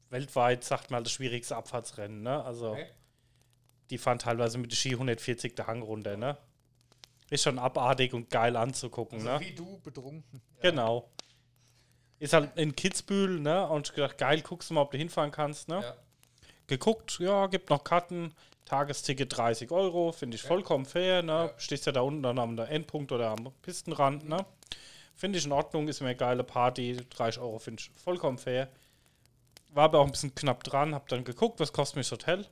weltweit sagt man das schwierigste Abfahrtsrennen, ne? Also Okay. Die fahren teilweise mit der Ski 140 der Hang runter, ne? Ist schon abartig und geil anzugucken, Also ne? wie du betrunken. Genau. Ist halt in Kitzbühel, ne? Und ich gedacht, geil, guckst du mal, ob du hinfahren kannst, ne? Ja. Geguckt, ja, gibt noch Karten, Tagesticket 30 Euro, finde ich vollkommen fair, ne? Ja. Stehst ja da unten dann am Endpunkt oder am Pistenrand, ne? Finde ich in Ordnung, ist mir eine geile Party, 30 Euro finde ich vollkommen fair. War aber auch ein bisschen knapp dran, hab dann geguckt, was kostet mich das Hotel?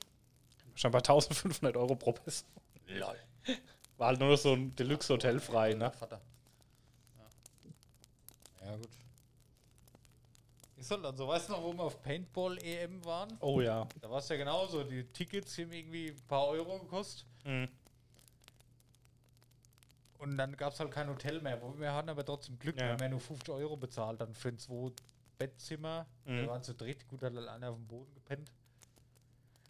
Scheinbar 1500 Euro pro Person. Lol. War halt nur noch so ein Deluxe-Hotel frei, ne? Vater. Ja. ja, gut. Ist halt dann so, weißt du noch, wo wir auf Paintball-EM waren? Oh ja. Da war es ja genauso. Die Tickets haben irgendwie ein paar Euro gekostet. Mhm. Und dann gab es halt kein Hotel mehr. Wir hatten aber trotzdem Glück, Ja. weil wir nur 50 Euro bezahlt dann für ein zwei Bettzimmer. Mhm. Wir waren zu dritt. Gut, hat halt einer auf dem Boden gepennt.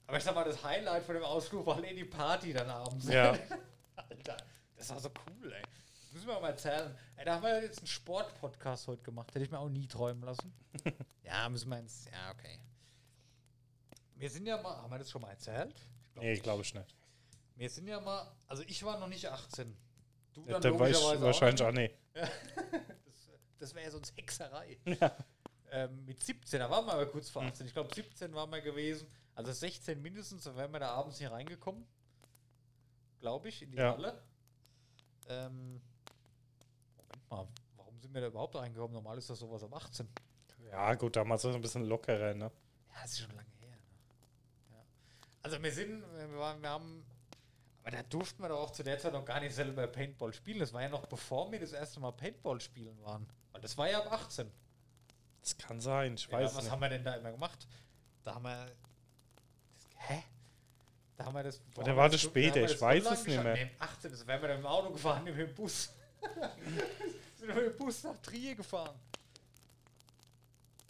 Aber ich sag mal, das Highlight von dem Ausflug war eh die Party dann abends. Ja. Alter, das war so cool, ey. Das müssen wir mal erzählen. Ey, da haben wir jetzt einen Sport-Podcast heute gemacht. Hätte ich mir auch nie träumen lassen. ja, müssen wir ins. Ja, okay. Wir sind ja mal. Haben wir das schon mal erzählt? Ich Nee, glaube ich nicht. Wir sind ja mal, also ich war noch nicht 18. Du Ja, dann war ich logischerweise wahrscheinlich auch nee. nicht. Das wäre ja sonst Hexerei. Ja. Ähm, mit 17, da waren wir aber kurz vor 18. Ich glaube, 17 waren wir gewesen. Also 16 mindestens, dann wären wir da abends hier reingekommen. Glaube ich, in die Ja. Halle. Ähm, Moment mal, warum sind wir da überhaupt reingekommen? Normal ist das sowas ab 18. Ja, gut, damals war es ein bisschen lockerer, ne? Ja, das ist schon lange her. Ne? Ja. Also wir sind, wir, waren, wir haben, aber da durften wir doch auch zu der Zeit noch gar nicht selber Paintball spielen. Das war ja noch bevor wir das erste Mal Paintball spielen waren. Weil das war ja ab 18. Das kann sein, ich Ja, weiß was nicht. haben wir denn da immer gemacht? Da haben wir. Hä? Da haben wir das. Oder haben war das da später? Ich weiß es nicht mehr. Nee, 18, das wären wir dann im Auto gefahren, nicht mit dem Bus. sind wir mit dem Bus nach Trier gefahren.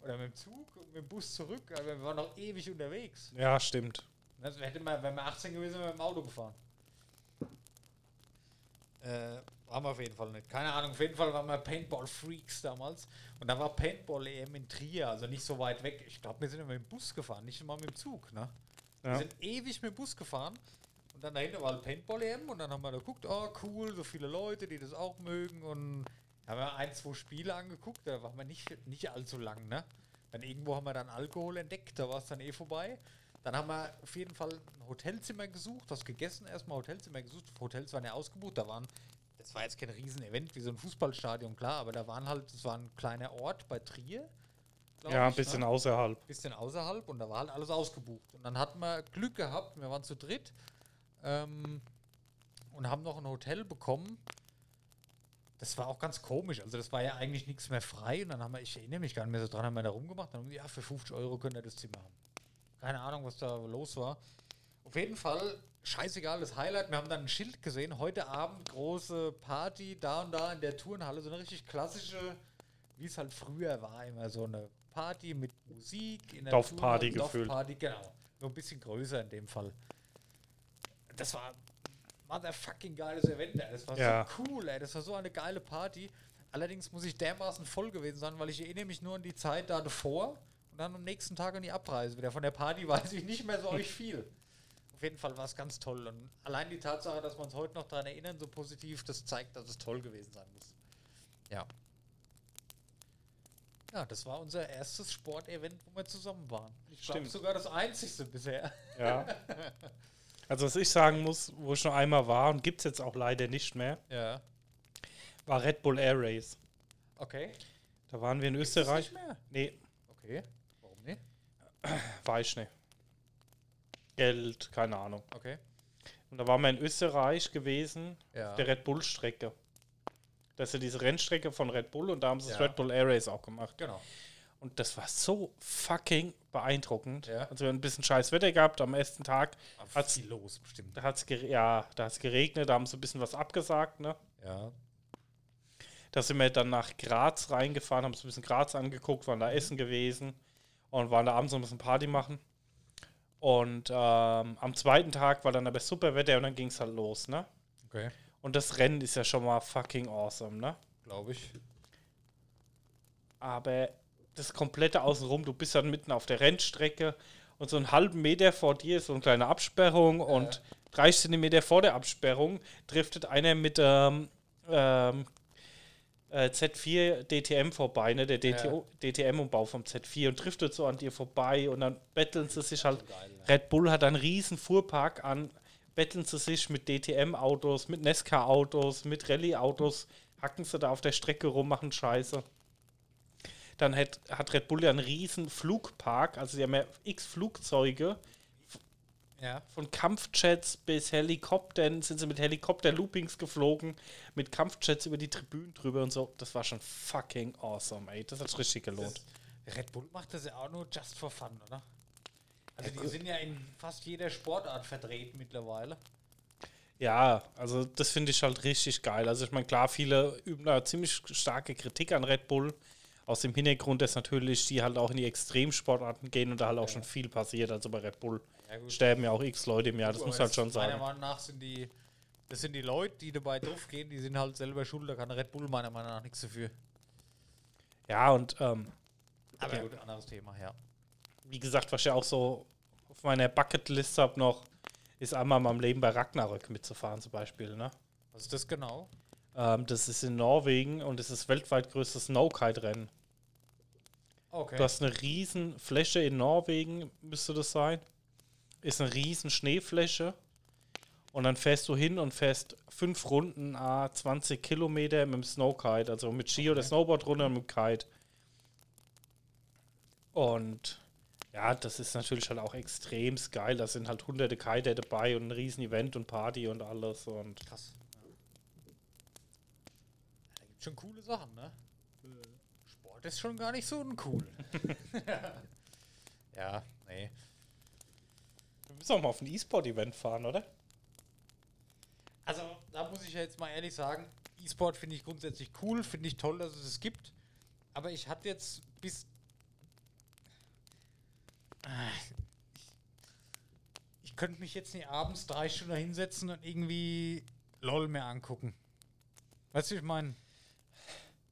Oder mit dem Zug und mit dem Bus zurück. Aber wir waren noch ewig unterwegs. Ja, stimmt. Das hätte man, wenn wir 18 gewesen wären, wir mit dem Auto gefahren. Äh, haben wir auf jeden Fall nicht. Keine Ahnung, auf jeden Fall waren wir Paintball-Freaks damals. Und da war Paintball-EM in Trier, also nicht so weit weg. Ich glaube, wir sind immer mit dem Bus gefahren, nicht mal mit dem Zug. Ne? Wir Ja. sind ewig mit dem Bus gefahren. Und dann dahinter war halt Paintball-EM und dann haben wir da geguckt, oh cool, so viele Leute, die das auch mögen. Und haben wir ein, zwei Spiele angeguckt, da waren wir nicht, nicht allzu lang. Ne? Dann irgendwo haben wir dann Alkohol entdeckt, da war es dann eh vorbei. Dann haben wir auf jeden Fall ein Hotelzimmer gesucht, was gegessen, erstmal Hotelzimmer gesucht. Hotels waren ja ausgebucht, da waren, das war jetzt kein Riesen-Event wie so ein Fußballstadion, klar, aber da waren halt, das war ein kleiner Ort bei Trier. Ja, ein ich, bisschen ne? außerhalb. bisschen außerhalb und da war halt alles ausgebucht. Und dann hatten wir Glück gehabt, wir waren zu dritt ähm, und haben noch ein Hotel bekommen. Das war auch ganz komisch. Also, das war ja eigentlich nichts mehr frei. Und dann haben wir, ich erinnere mich gar nicht mehr so dran, haben wir da rumgemacht. Dann haben wir, ja, für 50 Euro könnt ihr das Zimmer haben. Keine Ahnung, was da los war. Auf jeden Fall, scheißegal, das Highlight. Wir haben dann ein Schild gesehen. Heute Abend große Party da und da in der Turnhalle. So eine richtig klassische, wie es halt früher war, immer so eine Party mit Musik. In der Dorfparty gefühlt. Dorfparty, genau. Nur ein bisschen größer in dem Fall. Das war motherfucking geiles Event, ey. Das war Ja. so cool, ey. Das war so eine geile Party. Allerdings muss ich dermaßen voll gewesen sein, weil ich erinnere mich nur an die Zeit da davor und dann am nächsten Tag an die Abreise wieder. Von der Party weiß ich nicht mehr so euch viel. Auf jeden Fall war es ganz toll. Und allein die Tatsache, dass wir uns heute noch daran erinnern, so positiv, das zeigt, dass es toll gewesen sein muss. Ja. Ja, das war unser erstes Sportevent, wo wir zusammen waren. Ich glaube Stimmt. sogar das einzigste bisher. Ja. Also, was ich sagen muss, wo ich schon einmal war und gibt es jetzt auch leider nicht mehr, Ja. war Red Bull Air Race. Okay. Da waren wir in das Österreich. nicht mehr? Nee, Okay. Warum nicht? war ich nicht. Geld, keine Ahnung. Okay. Und da waren wir in Österreich gewesen, Ja. auf der Red Bull-Strecke. Das ist ja diese Rennstrecke von Red Bull und da haben sie das Ja. Red Bull Air Race auch gemacht. Genau. Und das war so fucking beeindruckend. Ja. Also wir haben ein bisschen scheiß Wetter gehabt am ersten Tag. Hat's- viel los, bestimmt. Da hat es ja, da hat's geregnet, da haben sie ein bisschen was abgesagt. Ne? Ja. Da sind wir dann nach Graz reingefahren, haben uns ein bisschen Graz angeguckt, waren da essen gewesen und waren da abends noch ein bisschen Party machen. Und ähm, am zweiten Tag war dann aber super Wetter und dann ging es halt los. Ne? Okay. Und das Rennen ist ja schon mal fucking awesome. Ne? Glaube ich. aber das komplette Außenrum, du bist dann mitten auf der Rennstrecke und so einen halben Meter vor dir ist so eine kleine Absperrung und 30 Zentimeter vor der Absperrung driftet einer mit ähm, ähm, äh, Z4 DTM vorbei, ne, der DTO, DTM-Umbau vom Z4 und driftet so an dir vorbei und dann betteln sie sich halt. geil, ne? Red Bull hat einen riesen Fuhrpark an, betteln sie sich mit DTM-Autos, mit Nesca-Autos, mit Rallye-Autos, hacken sie da auf der Strecke rum, machen Scheiße. Dann hat, hat Red Bull ja einen riesen Flugpark, also sie haben ja x Flugzeuge, Ja. von Kampfjets bis Helikoptern, sind sie mit Helikopter-Loopings geflogen, mit Kampfjets über die Tribünen drüber und so. Das war schon fucking awesome, ey. Das hat richtig gelohnt. Das, Red Bull macht das ja auch nur just for fun, oder? Also die sind ja in fast jeder Sportart vertreten mittlerweile. Ja, also das finde ich halt richtig geil. Also ich meine, klar, viele üben da ziemlich starke Kritik an Red Bull. Aus dem Hintergrund, dass natürlich die halt auch in die Extremsportarten gehen und da halt auch schon viel passiert. Also bei Red Bull Ja, gut. sterben ja auch x Leute im Jahr, das Aber muss halt schon Meiner sein. Meinung nach sind die, das sind die Leute, die dabei gehen, die sind halt selber schuld, da kann Red Bull meiner Meinung nach nichts dafür. Ja, und ähm, Aber Ja. gut, anderes Thema, ja. Wie gesagt, was ich ja auch so auf meiner Bucketlist habe noch, ist einmal in meinem Leben bei Ragnarök mitzufahren zum Beispiel. Ne? Was ist das genau? Ähm, das ist in Norwegen und es ist das weltweit größte Snowkite-Rennen. Okay. Du hast eine riesen Fläche in Norwegen, müsste das sein. Ist eine riesen Schneefläche. Und dann fährst du hin und fährst fünf Runden, ah, 20 Kilometer mit dem Snowkite, also mit Ski oder Snowboard runter und mit dem Kite. Und ja, das ist natürlich halt auch extrem geil. Da sind halt hunderte Kiter dabei und ein riesen Event und Party und alles. Und Krass. Ja. Da gibt schon coole Sachen, ne? Sport ist schon gar nicht so uncool. ja, nee. wir müssen auch mal auf ein E-Sport-Event fahren, oder? Also, da muss ich ja jetzt mal ehrlich sagen, E-Sport finde ich grundsätzlich cool, finde ich toll, dass es es gibt. Aber ich hatte jetzt bis. Ich, könnte mich jetzt nicht abends drei Stunden hinsetzen und irgendwie LOL mehr angucken. Weißt du, ich meine?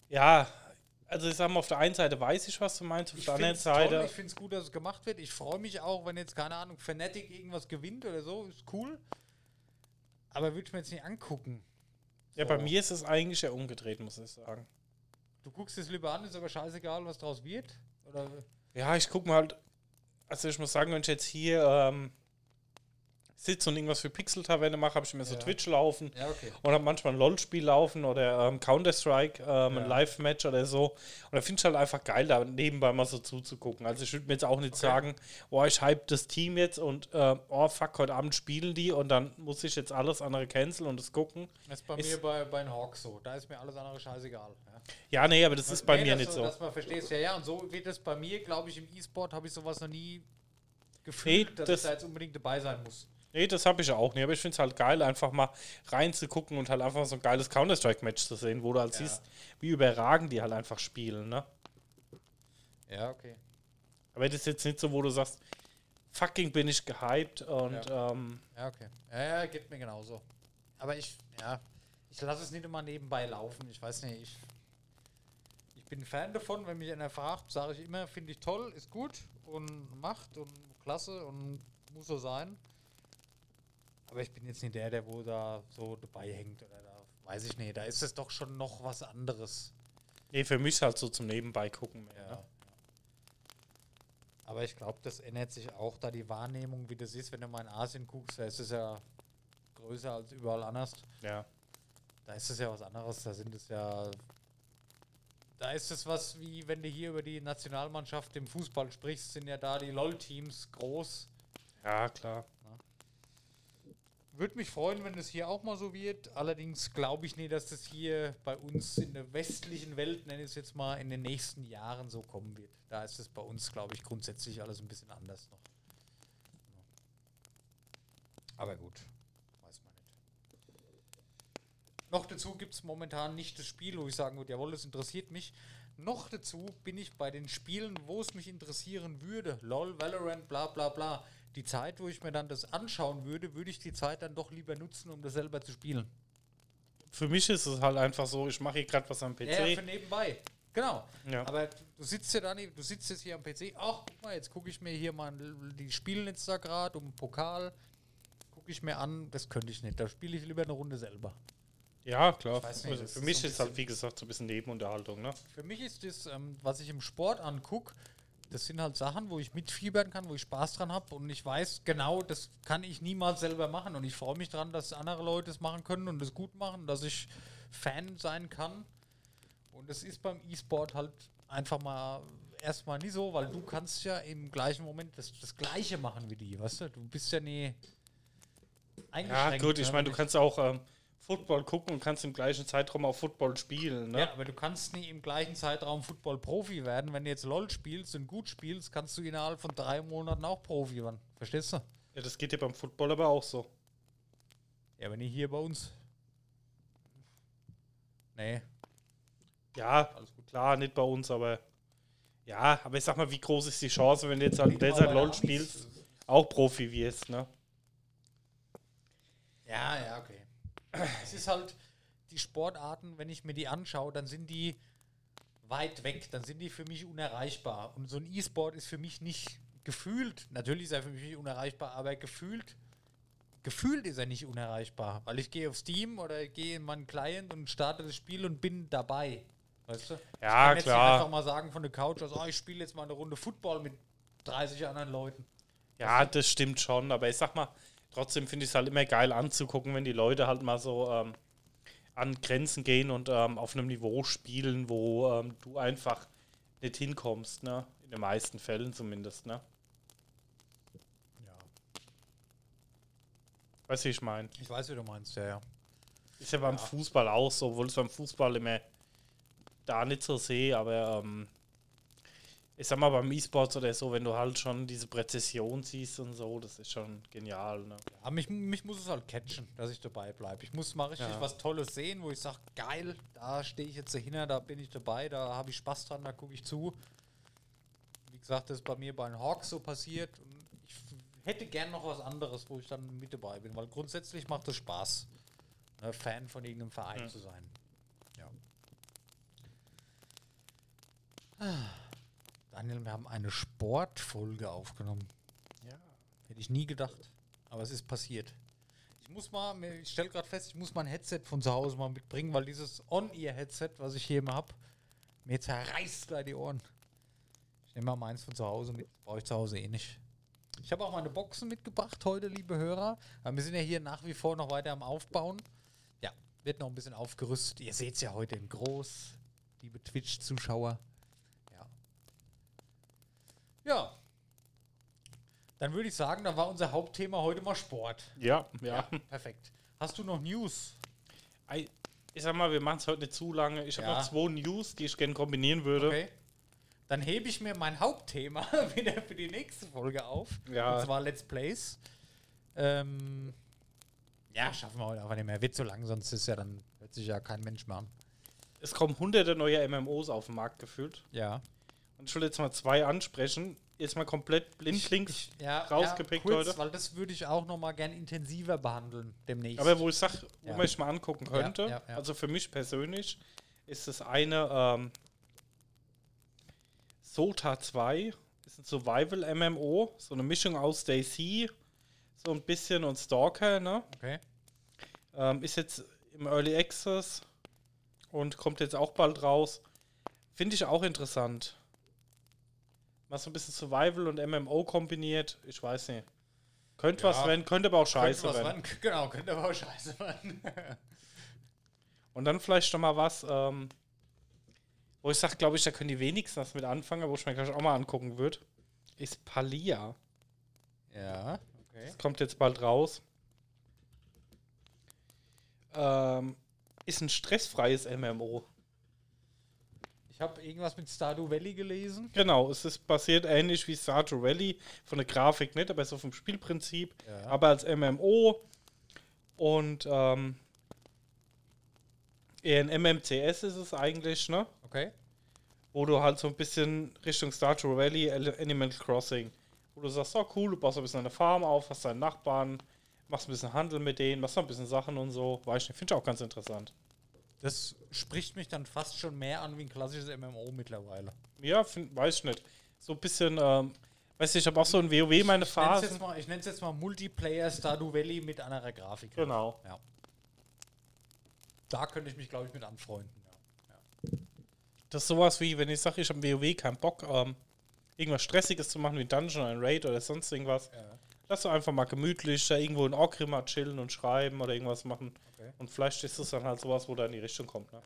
Ja, also ich sag mal, auf der einen Seite weiß ich, was du meinst, auf Ich der anderen Seite. toll, ich finde es gut, dass es gemacht wird. Ich freue mich auch, wenn jetzt, keine Ahnung, Fnatic irgendwas gewinnt oder so, ist cool. Aber würde ich mir jetzt nicht angucken. Ja, So. bei mir ist es eigentlich ja umgedreht, muss ich sagen. Du guckst es lieber an, ist aber scheißegal, was draus wird? Oder Ja, ich gucke mal halt, also ich muss sagen, wenn ich jetzt hier ähm, sitze und irgendwas für Pixel-Taverne mache, habe ich mir so Ja. Twitch laufen Ja, okay. und habe manchmal ein LOL-Spiel laufen oder ähm, Counter-Strike, ähm, ein Ja. Live-Match oder so. Und da finde ich halt einfach geil, da nebenbei mal so zuzugucken. Also ich würde mir jetzt auch nicht sagen, oh, ich hype das Team jetzt und äh, oh, fuck, heute Abend spielen die und dann muss ich jetzt alles andere canceln und das gucken. Das ist bei Ist- mir bei, bei den Hawks so. Da ist mir alles andere scheißegal. Ja. Ja, nee, aber das ist bei Nee, mir nicht so. Dass man verstehst, ja, ja, und so wird es bei mir, glaube ich, im E-Sport habe ich sowas noch nie gefühlt, Nee, dass das- ich da jetzt unbedingt dabei sein muss. Nee, das habe ich ja auch nicht. Aber ich finde es halt geil, einfach mal reinzugucken und halt einfach so ein geiles Counter-Strike-Match zu sehen, wo du halt Ja. siehst, wie überragend die halt einfach spielen, ne? Ja, okay. Aber das ist jetzt nicht so, wo du sagst, fucking bin ich gehypt und ähm, Ja, okay. Ja, ja, geht mir genauso. Aber ich, ja, ich lasse es nicht immer nebenbei laufen. Ich weiß nicht, ich, ich bin Fan davon, wenn mich einer fragt, sage ich immer, finde ich toll, ist gut und macht und klasse und muss so sein. Aber ich bin jetzt nicht der, der wo da so dabei hängt oder da, weiß ich nicht, da ist es doch schon noch was anderes. nee, für mich halt so zum Nebenbei gucken mehr. Ja. Ne? Aber ich glaube, das ändert sich auch, da die Wahrnehmung, wie das ist, wenn du mal in Asien guckst, da ist es ja größer als überall anders. Ja. Da ist es ja was anderes. Da sind es ja. Da ist es was wie, wenn du hier über die Nationalmannschaft im Fußball sprichst, sind ja da die LOL-Teams groß. ja, klar. Würde mich freuen, wenn das hier auch mal so wird. Allerdings glaube ich nicht, dass das hier bei uns in der westlichen Welt, nenne ich es jetzt mal, in den nächsten Jahren so kommen wird. Da ist es bei uns, glaube ich, grundsätzlich alles ein bisschen anders noch. Aber gut, weiß man nicht. Noch dazu gibt es momentan nicht das Spiel, wo ich sagen würde, jawohl, das interessiert mich. Noch dazu bin ich bei den Spielen, wo es mich interessieren würde. LOL, Valorant, bla bla bla. Die Zeit, wo ich mir dann das anschauen würde, würde ich die Zeit dann doch lieber nutzen, um das selber zu spielen. Für mich ist es halt einfach so, ich mache hier gerade was am PC. Ja, ja, für nebenbei. Genau. Ja. Aber du sitzt ja da nicht, du sitzt jetzt hier am PC. Ach, guck mal, jetzt gucke ich mir hier mal, die spielen jetzt da gerade um Pokal. Gucke ich mir an, das könnte ich nicht. Da spiele ich lieber eine Runde selber. ja, klar. Nicht, also für ist mich so ein ist halt, wie gesagt, so ein bisschen Nebenunterhaltung, ne? Für mich ist das, ähm, was ich im Sport angucke, das sind halt Sachen, wo ich mitfiebern kann, wo ich Spaß dran habe und ich weiß genau, das kann ich niemals selber machen und ich freue mich dran, dass andere Leute es machen können und es gut machen, dass ich Fan sein kann. Und das ist beim E-Sport halt einfach mal erstmal nie so, weil du kannst ja im gleichen Moment das, das Gleiche machen wie die, weißt du? Du bist ja nie Ja, eingeschränkt. gut, ich ne, meine, du kannst auch ähm, Football gucken und kannst im gleichen Zeitraum auch Football spielen, ne? Ja, aber du kannst nie im gleichen Zeitraum Football-Profi werden. Wenn du jetzt LOL spielst und gut spielst, kannst du innerhalb von drei Monaten auch Profi werden. Verstehst du? Ja, das geht ja beim Football aber auch so. Ja, aber nicht hier bei uns. Nee. Ja, klar, nicht bei uns, aber ja, aber ich sag mal, wie groß ist die Chance, wenn du jetzt halt Nicht derzeit LOL spielst, auch Profi wirst, ne? Ja, ja, okay. Es ist halt, die Sportarten, wenn ich mir die anschaue, dann sind die weit weg, dann sind die für mich unerreichbar. Und so ein E-Sport ist für mich nicht gefühlt, natürlich ist er für mich nicht unerreichbar, aber gefühlt gefühlt ist er nicht unerreichbar, weil ich gehe auf Steam oder gehe in meinen Client und starte das Spiel und bin dabei. Weißt du? Ja, ich kann jetzt klar. nicht einfach mal sagen von der Couch aus, oh, ich spiele jetzt mal eine Runde Football mit 30 anderen Leuten. Ja, das stimmt schon, aber ich sag mal, trotzdem finde ich es halt immer geil anzugucken, wenn die Leute halt mal so ähm, an Grenzen gehen und ähm, auf einem Niveau spielen, wo ähm, du einfach nicht hinkommst, ne? In den meisten Fällen zumindest, ne? Ja. Weißt du, wie ich meine? Ich weiß, wie du meinst, ja, ja. Ist ja beim Fußball auch so, obwohl es beim Fußball immer da nicht so sehe, aber ähm, ich sag mal beim E-Sports oder so, wenn du halt schon diese Präzision siehst und so, das ist schon genial, ne? Aber mich, mich muss es halt catchen, dass ich dabei bleibe. Ich muss mal richtig Ja. was Tolles sehen, wo ich sage, geil, da stehe ich jetzt dahinter, da bin ich dabei, da habe ich Spaß dran, da gucke ich zu. Wie gesagt, das ist bei mir bei den Hawks so passiert. Und ich hätte gern noch was anderes, wo ich dann mit dabei bin, weil grundsätzlich macht es Spaß, ne, Fan von irgendeinem Verein Ja. zu sein. Ja. Ah. Daniel, wir haben eine Sportfolge aufgenommen. Ja. Hätte ich nie gedacht. Aber es ist passiert. Ich muss mal, ich stelle gerade fest, ich muss mein Headset von zu Hause mal mitbringen, weil dieses On-Ear-Headset, was ich hier immer habe, mir zerreißt gleich die Ohren. Ich nehme mal meins von zu Hause mit. Brauche ich zu Hause eh nicht. Ich habe auch meine Boxen mitgebracht heute, liebe Hörer. Aber wir sind ja hier nach wie vor noch weiter am Aufbauen. Ja, wird noch ein bisschen aufgerüstet. Ihr seht es ja heute in groß, liebe Twitch-Zuschauer. Ja. Ja. Dann würde ich sagen, da war unser Hauptthema heute mal Sport. Ja, ja. perfekt. Hast du noch News? Ei, Ich sag mal, wir machen es heute nicht zu lange. Ich habe Ja. noch zwei News, die ich gerne kombinieren würde. Okay. Dann hebe ich mir mein Hauptthema wieder für die nächste Folge auf. Ja. Und zwar Let's Plays. Ähm, ja, schaffen wir heute einfach nicht mehr. Wird zu lang, sonst ist ja dann, hört sich ja kein Mensch mehr an. Es kommen hunderte neue MMOs auf den Markt gefühlt. Ja. Und ich will jetzt mal zwei ansprechen. Jetzt mal komplett blindlings ja rausgepickt ja, kurz, heute. Weil das würde ich auch noch mal gern intensiver behandeln demnächst. Aber wo ich sage, wo Ja. man sich mal angucken könnte, also für mich persönlich, ist das eine ähm, Sota 2, ist ein Survival-MMO, so eine Mischung aus Daisy, so ein bisschen und Stalker, ne? okay. Ähm, ist jetzt im Early Access und kommt jetzt auch bald raus. Finde ich auch interessant. Mal so ein bisschen Survival und MMO kombiniert, ich weiß nicht. Könnte Ja. was werden, könnte aber auch scheiße was werden. werden. Genau, könnte aber auch scheiße werden. Und dann vielleicht noch mal was, ähm, wo ich sage, glaube ich, da können die wenigsten was mit anfangen, wo ich mir gleich auch mal angucken würde, ist Palia. ja, okay. Das kommt jetzt bald raus. Ähm, ist ein stressfreies MMO. Ich habe irgendwas mit Stardew Valley gelesen. Genau, es ist basiert ähnlich wie Stardew Valley, von der Grafik nicht, aber so vom Spielprinzip, Ja. aber als MMO und ähm, eher ein MMCS ist es eigentlich, ne? Okay. wo du halt so ein bisschen Richtung Stardew Valley, Animal Crossing, wo du sagst, oh cool, du baust ein bisschen eine Farm auf, hast deinen Nachbarn, machst ein bisschen Handel mit denen, machst noch ein bisschen Sachen und so. Weiß ich nicht, finde ich auch ganz interessant. Das spricht mich dann fast schon mehr an wie ein klassisches MMO mittlerweile. Ja, find, weiß ich nicht. So ein bisschen, ähm, weiß ich, ich habe auch so ein WoW meine Ich nenne es Phase. jetzt, mal- Multiplayer Stardew Valley mit anderer Grafik. Genau. Ja. Da könnte ich mich, glaube ich, mit anfreunden. Ja. Das ist sowas wie, wenn ich sage, ich habe WoW keinen Bock, ähm, irgendwas Stressiges zu machen wie Dungeon, ein Raid oder sonst irgendwas. Ja. Lass doch einfach mal gemütlich da irgendwo in Orgrimmar chillen und schreiben oder irgendwas machen. Okay. Und vielleicht ist es dann halt sowas, wo da in die Richtung kommt. Ne?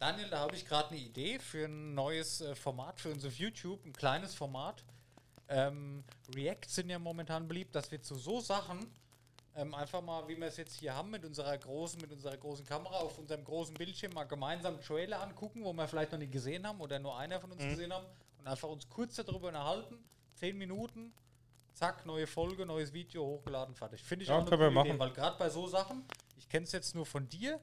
Daniel, da habe ich gerade eine Idee für ein neues äh, Format für uns auf YouTube, ein kleines Format. Ähm, React sind ja momentan beliebt, dass wir zu so Sachen ähm, einfach mal, wie wir es jetzt hier haben, mit unserer großen, mit unserer großen Kamera auf unserem großen Bildschirm mal gemeinsam einen Trailer angucken, wo wir vielleicht noch nicht gesehen haben oder nur einer von uns gesehen haben und einfach uns kurz darüber unterhalten. Zehn Minuten, zack, neue Folge, neues Video hochgeladen, fertig. Finde ich Ja, auch eine coole Idee, machen. weil gerade bei so Sachen, ich kenne es jetzt nur von dir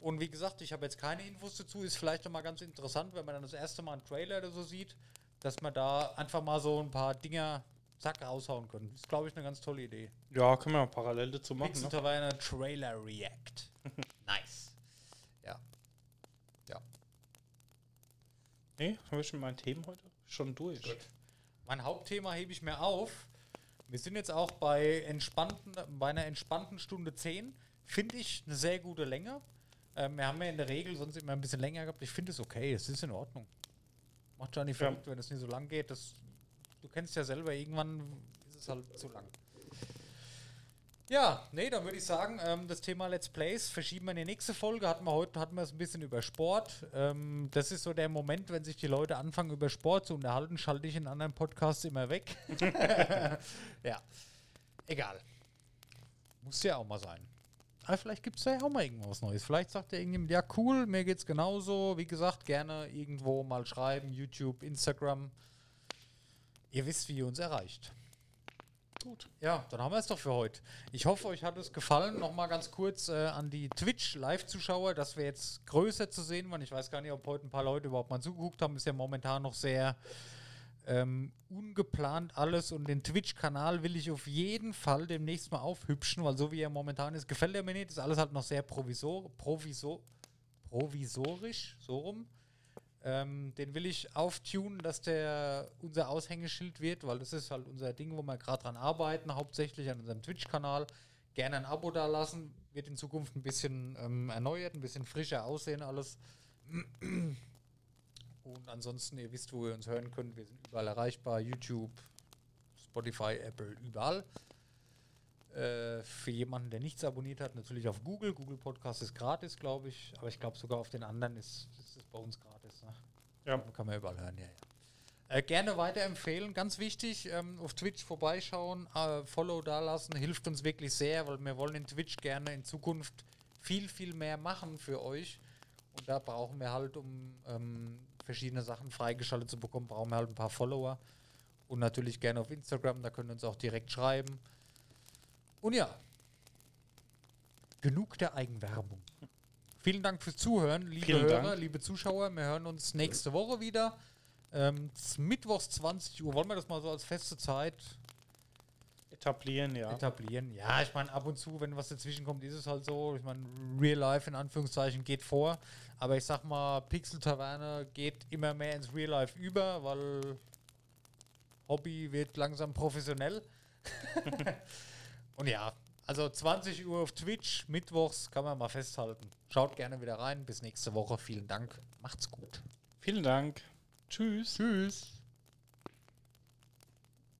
und wie gesagt, ich habe jetzt keine Infos dazu, ist vielleicht noch mal ganz interessant, wenn man dann das erste Mal einen Trailer oder so sieht, dass man da einfach mal so ein paar Dinger zack raushauen können. Ist glaube ich eine ganz tolle Idee. Ja, können wir mal parallel dazu machen. Pixel Ne? Taverne Trailer React. nice. Ja. Ja. Nee, haben wir schon mein Themen heute? Schon durch. Mein Hauptthema hebe ich mir auf. Wir sind jetzt auch bei, entspannten, bei einer entspannten Stunde 10. Finde ich eine sehr gute Länge. Ähm, wir haben ja in der Regel sonst immer ein bisschen länger gehabt. Ich finde es okay, es ist in Ordnung. Macht Johnny verrückt, wenn es nicht so lang geht. Das, du kennst ja selber, irgendwann ist es halt zu lang. Ja, nee, dann würde ich sagen, ähm, das Thema Let's Plays verschieben wir in die nächste Folge. Hatten wir heute hatten wir es ein bisschen über Sport. Ähm, das ist so der Moment, wenn sich die Leute anfangen, über Sport zu unterhalten, schalte ich in anderen Podcasts immer weg. ja, egal. Muss ja auch mal sein. Aber vielleicht gibt es ja auch mal irgendwas Neues. Vielleicht sagt ja irgendjemand, ja cool, mir geht's genauso. Wie gesagt, gerne irgendwo mal schreiben, YouTube, Instagram. Ihr wisst, wie ihr uns erreicht. Gut. Ja, dann haben wir es doch für heute. Ich hoffe, euch hat es gefallen. Nochmal ganz kurz äh, an die Twitch-Live-Zuschauer, dass wir jetzt größer zu sehen waren. Ich weiß gar nicht, ob heute ein paar Leute überhaupt mal zugeguckt haben. Ist ja momentan noch sehr ähm, ungeplant alles. Und den Twitch-Kanal will ich auf jeden Fall demnächst mal aufhübschen, weil so wie er momentan ist, gefällt er mir nicht. Ist alles halt noch sehr provisor, provisor, provisorisch, so rum. Ähm, den will ich auftunen, dass der unser Aushängeschild wird, weil das ist halt unser Ding, wo wir gerade dran arbeiten, hauptsächlich an unserem Twitch-Kanal. Gerne ein Abo da lassen, wird in Zukunft ein bisschen ähm, erneuert, ein bisschen frischer aussehen alles. Und ansonsten, ihr wisst, wo ihr uns hören könnt. Wir sind überall erreichbar: YouTube, Spotify, Apple, überall. Äh, für jemanden, der nichts abonniert hat, natürlich auf Google. Google Podcast ist gratis, glaube ich. Aber ich glaube, sogar auf den anderen ist, es bei uns gratis. Ne? Ja. Kann man überall hören, ja, ja. Äh, gerne weiterempfehlen, ganz wichtig, ähm, auf Twitch vorbeischauen, äh, Follow dalassen, hilft uns wirklich sehr, weil wir wollen in Twitch gerne in Zukunft viel, viel mehr machen für euch. Und da brauchen wir halt, um ähm, verschiedene Sachen freigeschaltet zu bekommen, brauchen wir halt ein paar Follower. Und natürlich gerne auf Instagram, da könnt ihr uns auch direkt schreiben. Und ja, genug der Eigenwerbung. Vielen Dank fürs Zuhören, liebe Vielen Hörer, Dank. liebe Zuschauer. Wir hören uns nächste Woche wieder. Ähm, Mittwochs 20 Uhr. Wollen wir das mal so als feste Zeit Etablieren, ja. etablieren? Ja, ich meine, ab und zu, wenn was dazwischen kommt, ist es halt so. Ich meine, Real Life in Anführungszeichen geht vor. Aber ich sag mal, Pixel Taverne geht immer mehr ins Real Life über, weil Hobby wird langsam professionell. und ja, also 20 Uhr auf Twitch, Mittwochs kann man mal festhalten. Schaut gerne wieder rein. Bis nächste Woche. Vielen Dank. Macht's gut. Vielen Dank. Tschüss. Tschüss.